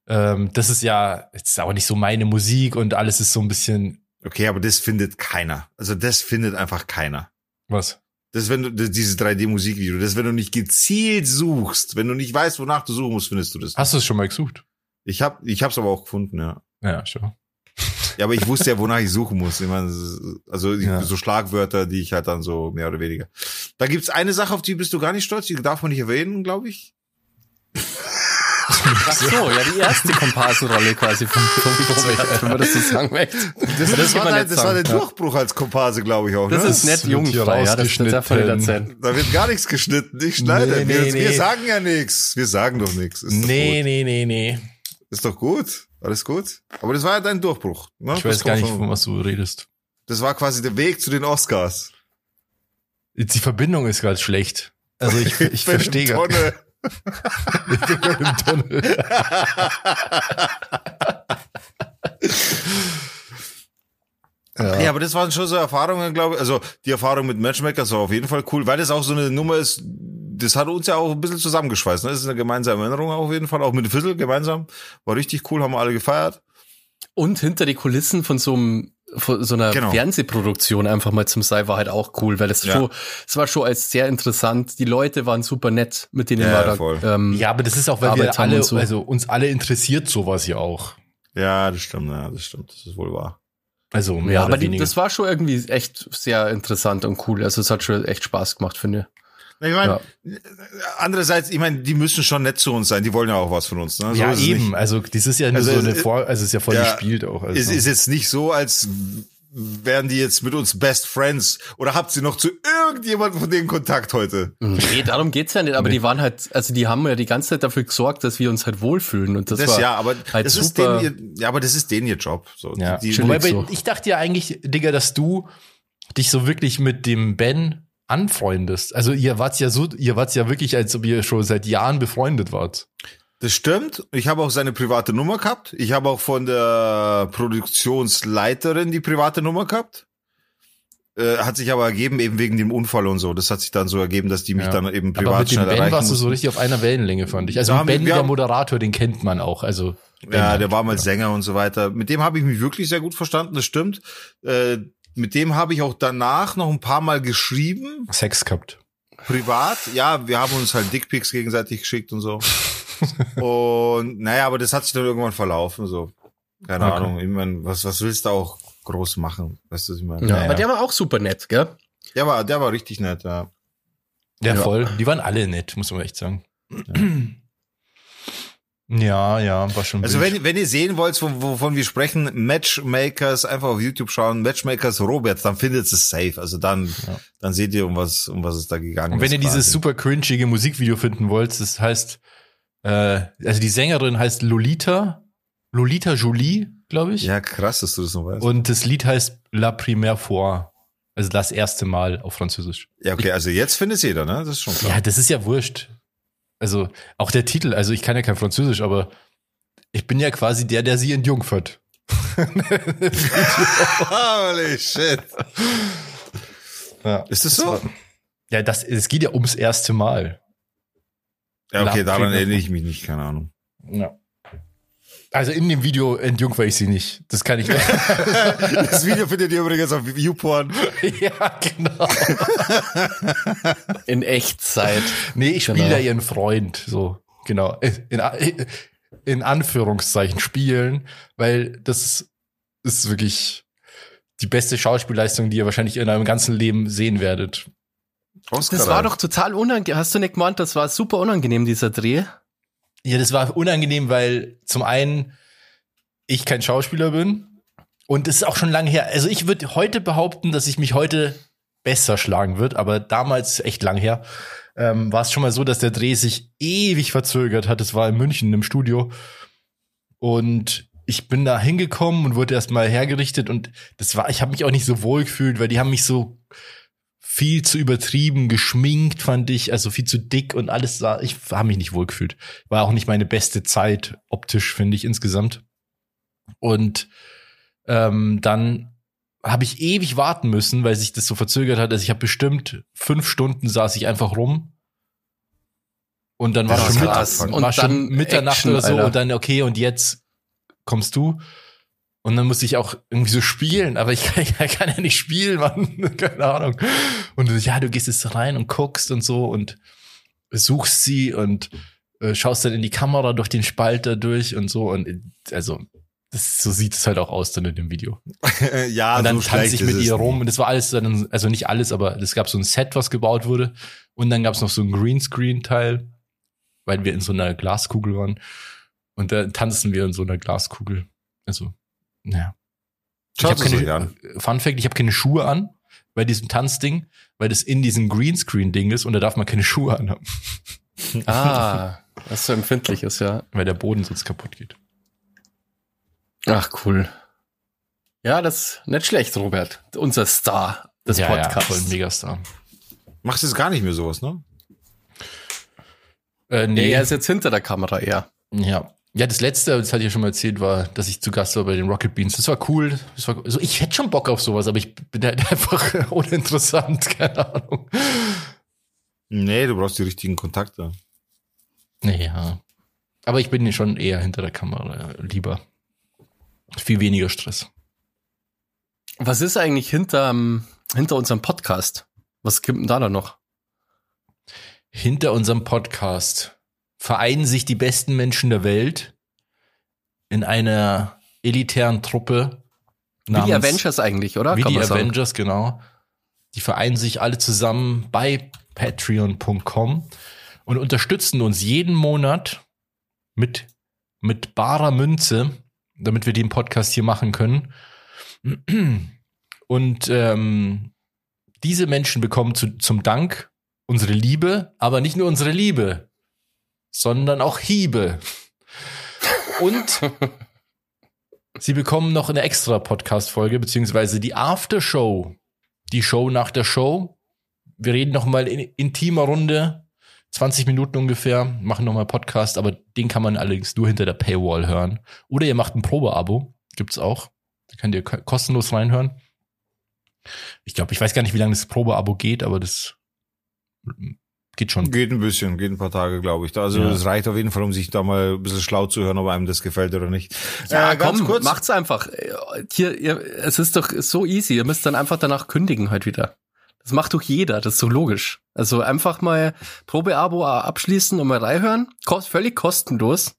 Ähm, das ist ja jetzt auch nicht so meine Musik und alles ist so ein bisschen Okay, aber das findet keiner. Also das findet einfach keiner. was. Das ist, wenn du das, dieses 3D-Musikvideo, das ist, wenn du nicht gezielt suchst, wenn du nicht weißt, wonach du suchen musst, findest du das. Hast du es schon mal gesucht? Ich hab, ich hab's aber auch gefunden, ja. Ja, schon. Ja, aber ich wusste ja, wonach ich suchen muss. Ich meine, das also Ja. so Schlagwörter, die ich halt dann so mehr oder weniger. Da gibt's eine Sache, auf die bist du gar nicht stolz, die darf man nicht erwähnen, glaube ich. Ach so, ja, die erste Komparsenrolle quasi vom, vom Robert, wenn man das so sagen möchte. Das, das, kann war, das war der. Durchbruch als Komparse, glaube ich auch. Das ne? ist nett Das jugendfrei, ja, das, das darf man nicht erzählen. Da wird gar nichts geschnitten. Ich schneide. Nee, wir, nee, wir nee. sagen ja nichts. Wir sagen doch nichts. Nee, nee, nee, nee. Ist doch gut. Alles gut. Aber das war ja dein Durchbruch. Ne? Ich weiß gar nicht, von- was du redest. Das war quasi der Weg zu den Oscars. Jetzt Die Verbindung ist gerade schlecht. Also ich, ich bin verstehe gar nicht. Ich bin gerade im Tunnel. Ja. aber das waren schon so Erfahrungen, glaube ich. Also die Erfahrung mit Matchmakers war auf jeden Fall cool, weil das auch so eine Nummer ist, das hat uns ja auch ein bisschen zusammengeschweißt. Ne? Das ist eine gemeinsame Erinnerung auf jeden Fall, auch mit Viertel gemeinsam. War richtig cool, haben wir alle gefeiert. Und hinter die Kulissen von so einem von so einer Genau. Fernsehproduktion einfach mal zum sein war halt auch cool, weil das Ja. schon, es war schon als sehr interessant. Die Leute waren super nett, mit denen Ja, wir da, voll. ähm, Ja, aber das ist auch, weil Arbeit wir alle, so. also uns alle interessiert sowas ja auch. Ja, das stimmt, ja, das stimmt, das ist wohl wahr. Also mehr ja, aber die, weniger. das war schon irgendwie echt sehr interessant und cool. Also es hat schon echt Spaß gemacht, finde Ich meine, Ja. andererseits, ich meine, die müssen schon nett zu uns sein, die wollen ja auch was von uns. Ne? So ja, ist es eben. Nicht. Also das ist ja nur Also so eine Vor, also es ist ja voll ja, gespielt auch. Also. Es ist jetzt nicht so, als wären die jetzt mit uns Best Friends. Oder habt ihr noch zu irgendjemandem von denen Kontakt heute? Nee, darum geht's ja nicht, aber Nee. die waren halt, also die haben ja die ganze Zeit dafür gesorgt, dass wir uns halt wohlfühlen und das, Das, war ja, aber halt das ist super. denen ihr, ja, aber das ist denen ihr Job. So, ja. die, die, Wobei, bei, so. ich dachte ja eigentlich, Digga, dass du dich so wirklich mit dem Ben anfreundest. Also ihr wart ja so, ihr wart ja wirklich, als ob ihr schon seit Jahren befreundet wart. das stimmt. Ich habe auch seine private Nummer gehabt. Ich habe auch von der Produktionsleiterin die private Nummer gehabt. Äh, hat sich aber ergeben, eben wegen dem Unfall und so. Das hat sich dann so ergeben, dass die mich Ja. dann eben Aber privat mit dem Ben warst du so richtig auf einer Wellenlänge, fand ich. Also Da Ben, der Moderator, den kennt man auch. Also Ben Ja, der war mal Sänger und so weiter. Mit dem habe ich mich wirklich sehr gut verstanden, das stimmt. Äh, mit dem habe ich auch danach noch ein paar Mal geschrieben, Sex gehabt. privat. Ja, wir haben uns halt Dickpics gegenseitig geschickt und so. und naja, aber das hat sich dann irgendwann verlaufen, so. Keine Okay. Ahnung. Ich mein, was, was willst du auch groß machen? Weißt du, was ich meine? ja, Ja, aber der war auch super nett, gell? Der war, der war richtig nett, ja. Ja, Ja. voll. Die waren alle nett, muss man echt sagen. Ja, ja, war schon Also wenn, wenn ihr sehen wollt, wovon, wir sprechen, Matchmakers, einfach auf YouTube schauen, Matchmakers Robert, dann findet es safe. Also dann, Ja. dann seht ihr, um was, um was es da gegangen Und wenn ist. ihr dieses quasi. super cringige Musikvideo finden wollt, das heißt, äh, also die Sängerin heißt Lolita, Lolita Jolie, glaube ich. Ja, krass, dass du das noch weißt. Und das Lied heißt La Primaire Fois. Also das erste Mal auf Französisch. Ja, okay, also jetzt findet es jeder, ne? Das ist schon klar. Ja, das ist ja wurscht. Also auch der Titel, also ich kann ja kein Französisch, aber ich bin ja quasi der, der sie entjungfert. Holy shit. Ja. Ist das so? Ja, das, es geht ja ums erste Mal. Ja, okay, daran erinnere ich mich nicht, keine Ahnung. Ja. Also in dem Video entjungfer ich sie nicht. Das kann ich. Das Video findet ihr übrigens auf YouPorn. ja, genau. In Echtzeit. Nee, ich spiele Genau. da ihren Freund. So, genau. In, in Anführungszeichen spielen, weil das ist wirklich die beste Schauspielleistung, die ihr wahrscheinlich in eurem ganzen Leben sehen werdet. Oscar Das war reif. doch total unangenehm. Hast du nicht gemeint, das war super unangenehm, dieser Dreh? Ja, das war unangenehm, weil zum einen ich kein Schauspieler bin und es ist auch schon lange her. Also ich würde heute behaupten, dass ich mich heute besser schlagen wird, aber damals echt lang her. Ähm, war es schon mal so, dass der Dreh sich ewig verzögert hat. Es war in München im Studio und ich bin da hingekommen und wurde erstmal hergerichtet und das war, ich habe mich auch nicht so wohl gefühlt, weil die haben mich so viel zu übertrieben geschminkt, fand ich, also viel zu dick und alles sah, ich habe mich nicht wohl gefühlt. War auch nicht meine beste Zeit optisch, finde ich insgesamt. Und ähm, dann habe ich ewig warten müssen, weil sich das so verzögert hat. Also ich habe bestimmt fünf Stunden saß ich einfach rum. Und dann war schon, Mittag, war schon Mitternacht Action, oder so Alter. und dann, okay, und jetzt kommst du. Und dann musste ich auch irgendwie so spielen, aber ich kann, ich kann ja nicht spielen, Mann. Keine Ahnung. Und ja, du gehst jetzt rein und guckst und so und suchst sie und äh, schaust dann in die Kamera durch den Spalter durch und so. Und also, das, so sieht es halt auch aus dann in dem Video. ja, und dann so tanze ich mit ihr rum. Und das war alles dann, also nicht alles, aber es gab so ein Set, was gebaut wurde. Und dann gab es noch so ein Greenscreen-Teil, weil wir in so einer Glaskugel waren. Und da tanzen wir in so einer Glaskugel. Also, naja. Schaut ich es habe keine, an. Fun Fact, ich habe keine Schuhe an bei diesem Tanzding, weil das in diesem Greenscreen-Ding ist und da darf man keine Schuhe anhaben, Ah, was so empfindlich ist, ja. weil der Boden sonst kaputt geht. Ach, cool. Ja, das ist nicht schlecht, Robert. Unser Star des ja, Podcasts. Ja, voll Megastar. Machst jetzt gar nicht mehr sowas, ne? Äh, Nee, nee, er ist jetzt hinter der Kamera eher. ja. Ja, das letzte, das hatte ich ja schon mal erzählt, war, dass ich zu Gast war bei den Rocket Beans. Das war cool. Das war, also ich hätte schon Bock auf sowas, aber ich bin halt einfach uninteressant, keine Ahnung. Nee, du brauchst die richtigen Kontakte. Naja. Aber ich bin schon eher hinter der Kamera lieber. Viel weniger Stress. Was ist eigentlich hinter, hinter unserem Podcast? Was gibt denn da da noch? Hinter unserem Podcast vereinen sich die besten Menschen der Welt in einer elitären Truppe. Wie die Avengers eigentlich, oder? Wie Kann die man sagen. Avengers, genau. Die vereinen sich alle zusammen bei patreon.com und unterstützen uns jeden Monat mit, mit barer Münze, damit wir den Podcast hier machen können. Und ähm, diese Menschen bekommen zu, zum Dank unsere Liebe, aber nicht nur unsere Liebe, sondern auch Hiebe. Und sie bekommen noch eine extra Podcast-Folge, beziehungsweise die After-Show, die Show nach der Show. Wir reden noch mal in intimer Runde, 20 Minuten ungefähr, machen noch mal Podcast, aber den kann man allerdings nur hinter der Paywall hören. Oder ihr macht ein Probeabo, gibt's auch. Da könnt ihr ko- kostenlos reinhören. Ich glaube, ich weiß gar nicht, wie lange das Probeabo geht, aber das geht schon. Geht ein bisschen, geht ein paar Tage, glaube ich. Also Ja. das reicht auf jeden Fall, um sich da mal ein bisschen schlau zu hören, ob einem das gefällt oder nicht. Ja, Äh, komm, macht's einfach. Hier, ihr, es ist doch so easy. Ihr müsst dann einfach danach kündigen heute wieder. Das macht doch jeder, das ist so logisch. Also einfach mal Probeabo abschließen und mal reinhören. Kost, völlig kostenlos.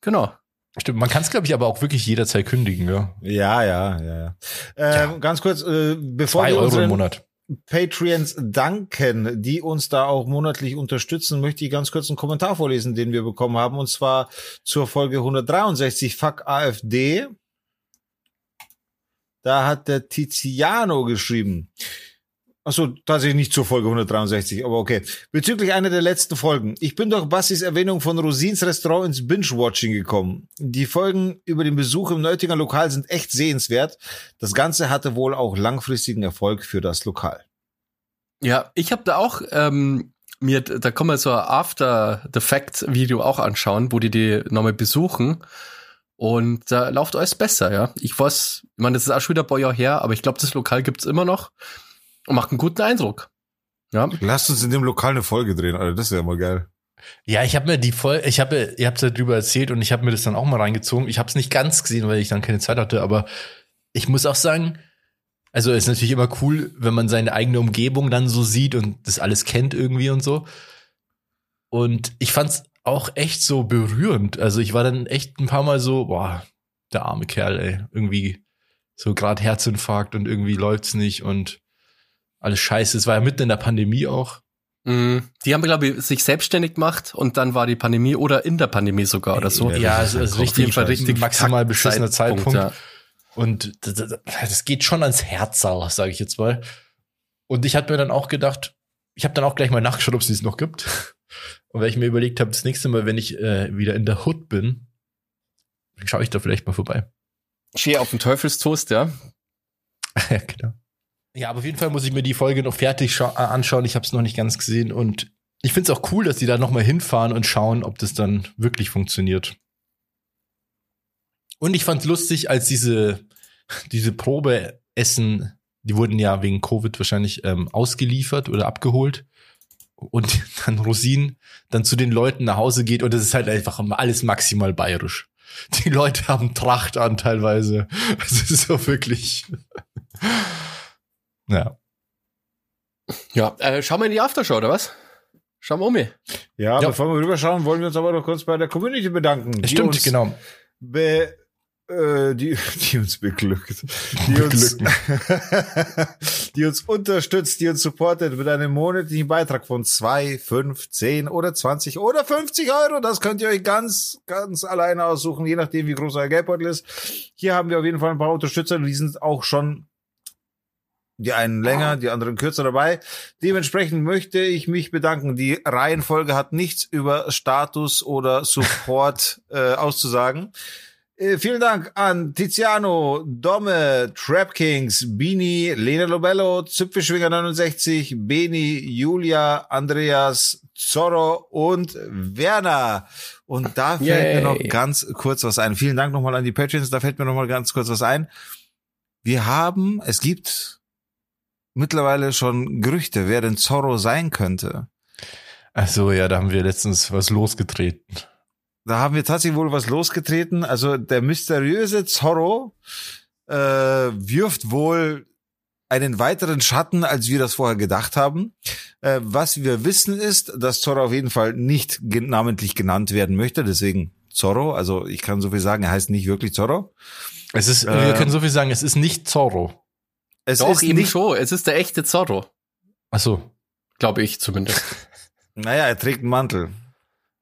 Genau. Stimmt, man kann es, glaube ich, aber auch wirklich jederzeit kündigen, ja. Ja, ja, ja, ja. Ähm, Ganz kurz, äh, bevor Zwei wir Euro im unseren Monat. Patreons danken, die uns da auch monatlich unterstützen, möchte ich ganz kurz einen Kommentar vorlesen, den wir bekommen haben, und zwar zur Folge 163, Fuck AfD. Da hat der Tiziano geschrieben. Achso, tatsächlich nicht zur Folge 163, aber okay. Bezüglich einer der letzten Folgen. Ich bin durch Bassis Erwähnung von Rosins Restaurant ins Binge-Watching gekommen. Die Folgen über den Besuch im Nötinger Lokal sind echt sehenswert. Das Ganze hatte wohl auch langfristigen Erfolg für das Lokal. Ja, ich habe da auch ähm, mir, da kann man so ein After the Facts Video auch anschauen, wo die die nochmal besuchen. Und da läuft alles besser, ja. Ich weiß, ich meine, das ist auch schon wieder ein paar Jahre her, aber ich glaube, das Lokal gibt's immer noch und macht einen guten Eindruck. Ja. Lasst uns in dem Lokal eine Folge drehen, Alter. Das wäre mal geil. Ja, ich habe mir die Folge, ich habe, ihr habt darüber erzählt und ich habe mir das dann auch mal reingezogen. Ich habe es nicht ganz gesehen, weil ich dann keine Zeit hatte, aber ich muss auch sagen, also es ist natürlich immer cool, wenn man seine eigene Umgebung dann so sieht und das alles kennt irgendwie und so. Und ich fand's auch echt so berührend. Also ich war dann echt ein paar Mal so, boah, der arme Kerl, ey, irgendwie so gerade Herzinfarkt und irgendwie läuft's nicht und alles scheiße. Es war ja mitten in der Pandemie auch. Mm, Die haben, glaube ich, sich selbstständig gemacht und dann war die Pandemie oder in der Pandemie sogar oder so. Ja, es ist Auf jeden richtig, Fall richtig maximal Kack- beschissener Zeitpunkt, Zeitpunkt. ja. Und das, das- das geht schon ans Herz, sage ich jetzt mal. Und ich hatte mir dann auch gedacht, ich habe dann auch gleich mal nachgeschaut, ob es dies noch gibt. Und weil ich mir überlegt habe, das nächste Mal, wenn ich äh, wieder in der Hood bin, schaue ich da vielleicht mal vorbei. Schee auf den Teufelstoast, ja. ja, genau. Ja, aber auf jeden Fall muss ich mir die Folge noch fertig äh, anschauen. Ich habe es noch nicht ganz gesehen und ich finde es auch cool, dass die da noch mal hinfahren und schauen, ob das dann wirklich funktioniert. Und ich fand lustig, als diese diese Probeessen, die wurden ja wegen Covid wahrscheinlich ähm, ausgeliefert oder abgeholt und dann Rosin dann zu den Leuten nach Hause geht und das ist halt einfach alles maximal bayerisch. Die Leute haben Tracht an teilweise. Es ist so wirklich. Ja. Ja, äh, schauen wir in die Aftershow, oder was? Schauen wir um. mich. Ja, Ja. bevor wir rüberschauen, wollen wir uns aber noch kurz bei der Community bedanken. die Stimmt, uns genau. Be, äh, die, die uns beglückt. Die uns, die uns unterstützt, die uns supportet mit einem monatlichen Beitrag von zwei, fünf, zehn oder 20 oder 50 Euro. Das könnt ihr euch ganz, ganz alleine aussuchen, je nachdem, wie groß euer Geldbeutel ist. Hier haben wir auf jeden Fall ein paar Unterstützer, die sind auch schon die einen länger, die anderen kürzer dabei. Dementsprechend möchte ich mich bedanken. Die Reihenfolge hat nichts über Status oder Support äh, auszusagen. Äh, vielen Dank an Tiziano, Domme, Trap Kings, Bini, Lena Lobello, Züpfelschwinger 69, Beni, Julia, Andreas, Zorro und Werner. Und da fällt Yay. mir noch ganz kurz was ein. Vielen Dank nochmal an die Patrons. Da fällt mir nochmal ganz kurz was ein. Wir haben, es gibt mittlerweile schon Gerüchte, wer denn Zorro sein könnte. Ach so, ja, da haben wir letztens was losgetreten. Da haben wir tatsächlich wohl was losgetreten. Also der mysteriöse Zorro äh, wirft wohl einen weiteren Schatten, als wir das vorher gedacht haben. Äh, was wir wissen ist, dass Zorro auf jeden Fall nicht gen namentlich genannt werden möchte. Deswegen Zorro. Also ich kann so viel sagen, er heißt nicht wirklich Zorro. Es ist, wir Äh, können so viel sagen, es ist nicht Zorro. Es Doch, ist eben nicht, schon. Es ist der echte Zorro. Ach so. Glaube ich zumindest. Naja, er trägt einen Mantel.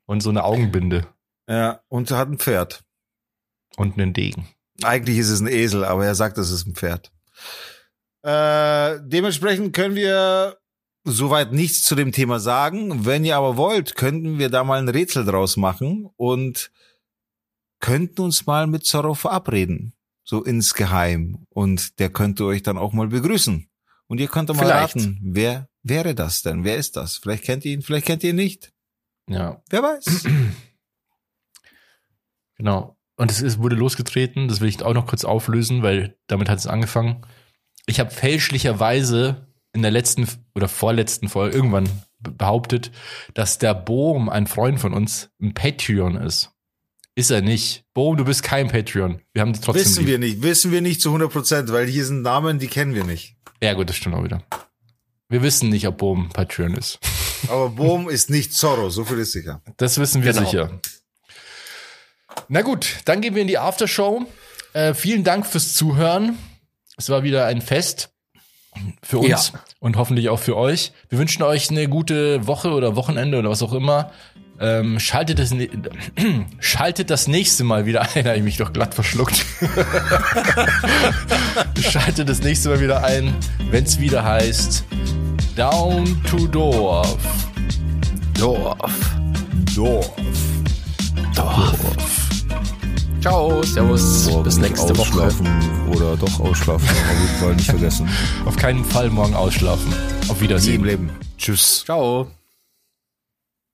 Und so eine Augenbinde Ja, und hat ein Pferd. und einen Degen. Eigentlich ist es ein Esel, aber er sagt, es ist ein Pferd. Äh, dementsprechend können wir soweit nichts zu dem Thema sagen. Wenn ihr aber wollt, könnten wir da mal ein Rätsel draus machen und könnten uns mal mit Zorro verabreden. So insgeheim. Und der könnte euch dann auch mal begrüßen. Und ihr könnt mal Vielleicht. raten, wer wäre das denn? Wer ist das? Vielleicht kennt ihr ihn, vielleicht kennt ihr ihn nicht. Ja, Wer weiß. genau. Und es ist, wurde losgetreten, das will ich auch noch kurz auflösen, weil damit hat es angefangen. Ich habe fälschlicherweise in der letzten oder vorletzten Folge irgendwann be- behauptet, dass der Bohm, ein Freund von uns, ein Patreon ist. Ist er nicht. Bohm, du bist kein Patreon. Wir haben dich trotzdem Wissen lieb. wir nicht, wissen wir nicht zu 100 Prozent, weil hier sind Namen, die kennen wir nicht. Ja, gut, das stimmt auch wieder. Wir wissen nicht, ob Bohm Patreon ist. Aber Boom ist nicht Zorro, so viel ist sicher. Das wissen wir Genau. sicher. Na gut, dann gehen wir in die Aftershow. Äh, vielen Dank fürs Zuhören. Es war wieder ein Fest für uns Ja. und hoffentlich auch für euch. Wir wünschen euch eine gute Woche oder Wochenende oder was auch immer. Ähm, schaltet, das, ne- schaltet das nächste Mal wieder ein. Habe ich mich doch glatt verschluckt. schaltet das nächste Mal wieder ein, wenn es wieder heißt Down to Dorf. Dorf. Dorf. Dorf. Ciao, servus, Morgen bis nächste Woche. Oder doch ausschlafen. Auf jeden Fall nicht vergessen. Auf keinen Fall morgen ausschlafen. Auf Wiedersehen. im Leben. Tschüss. Ciao.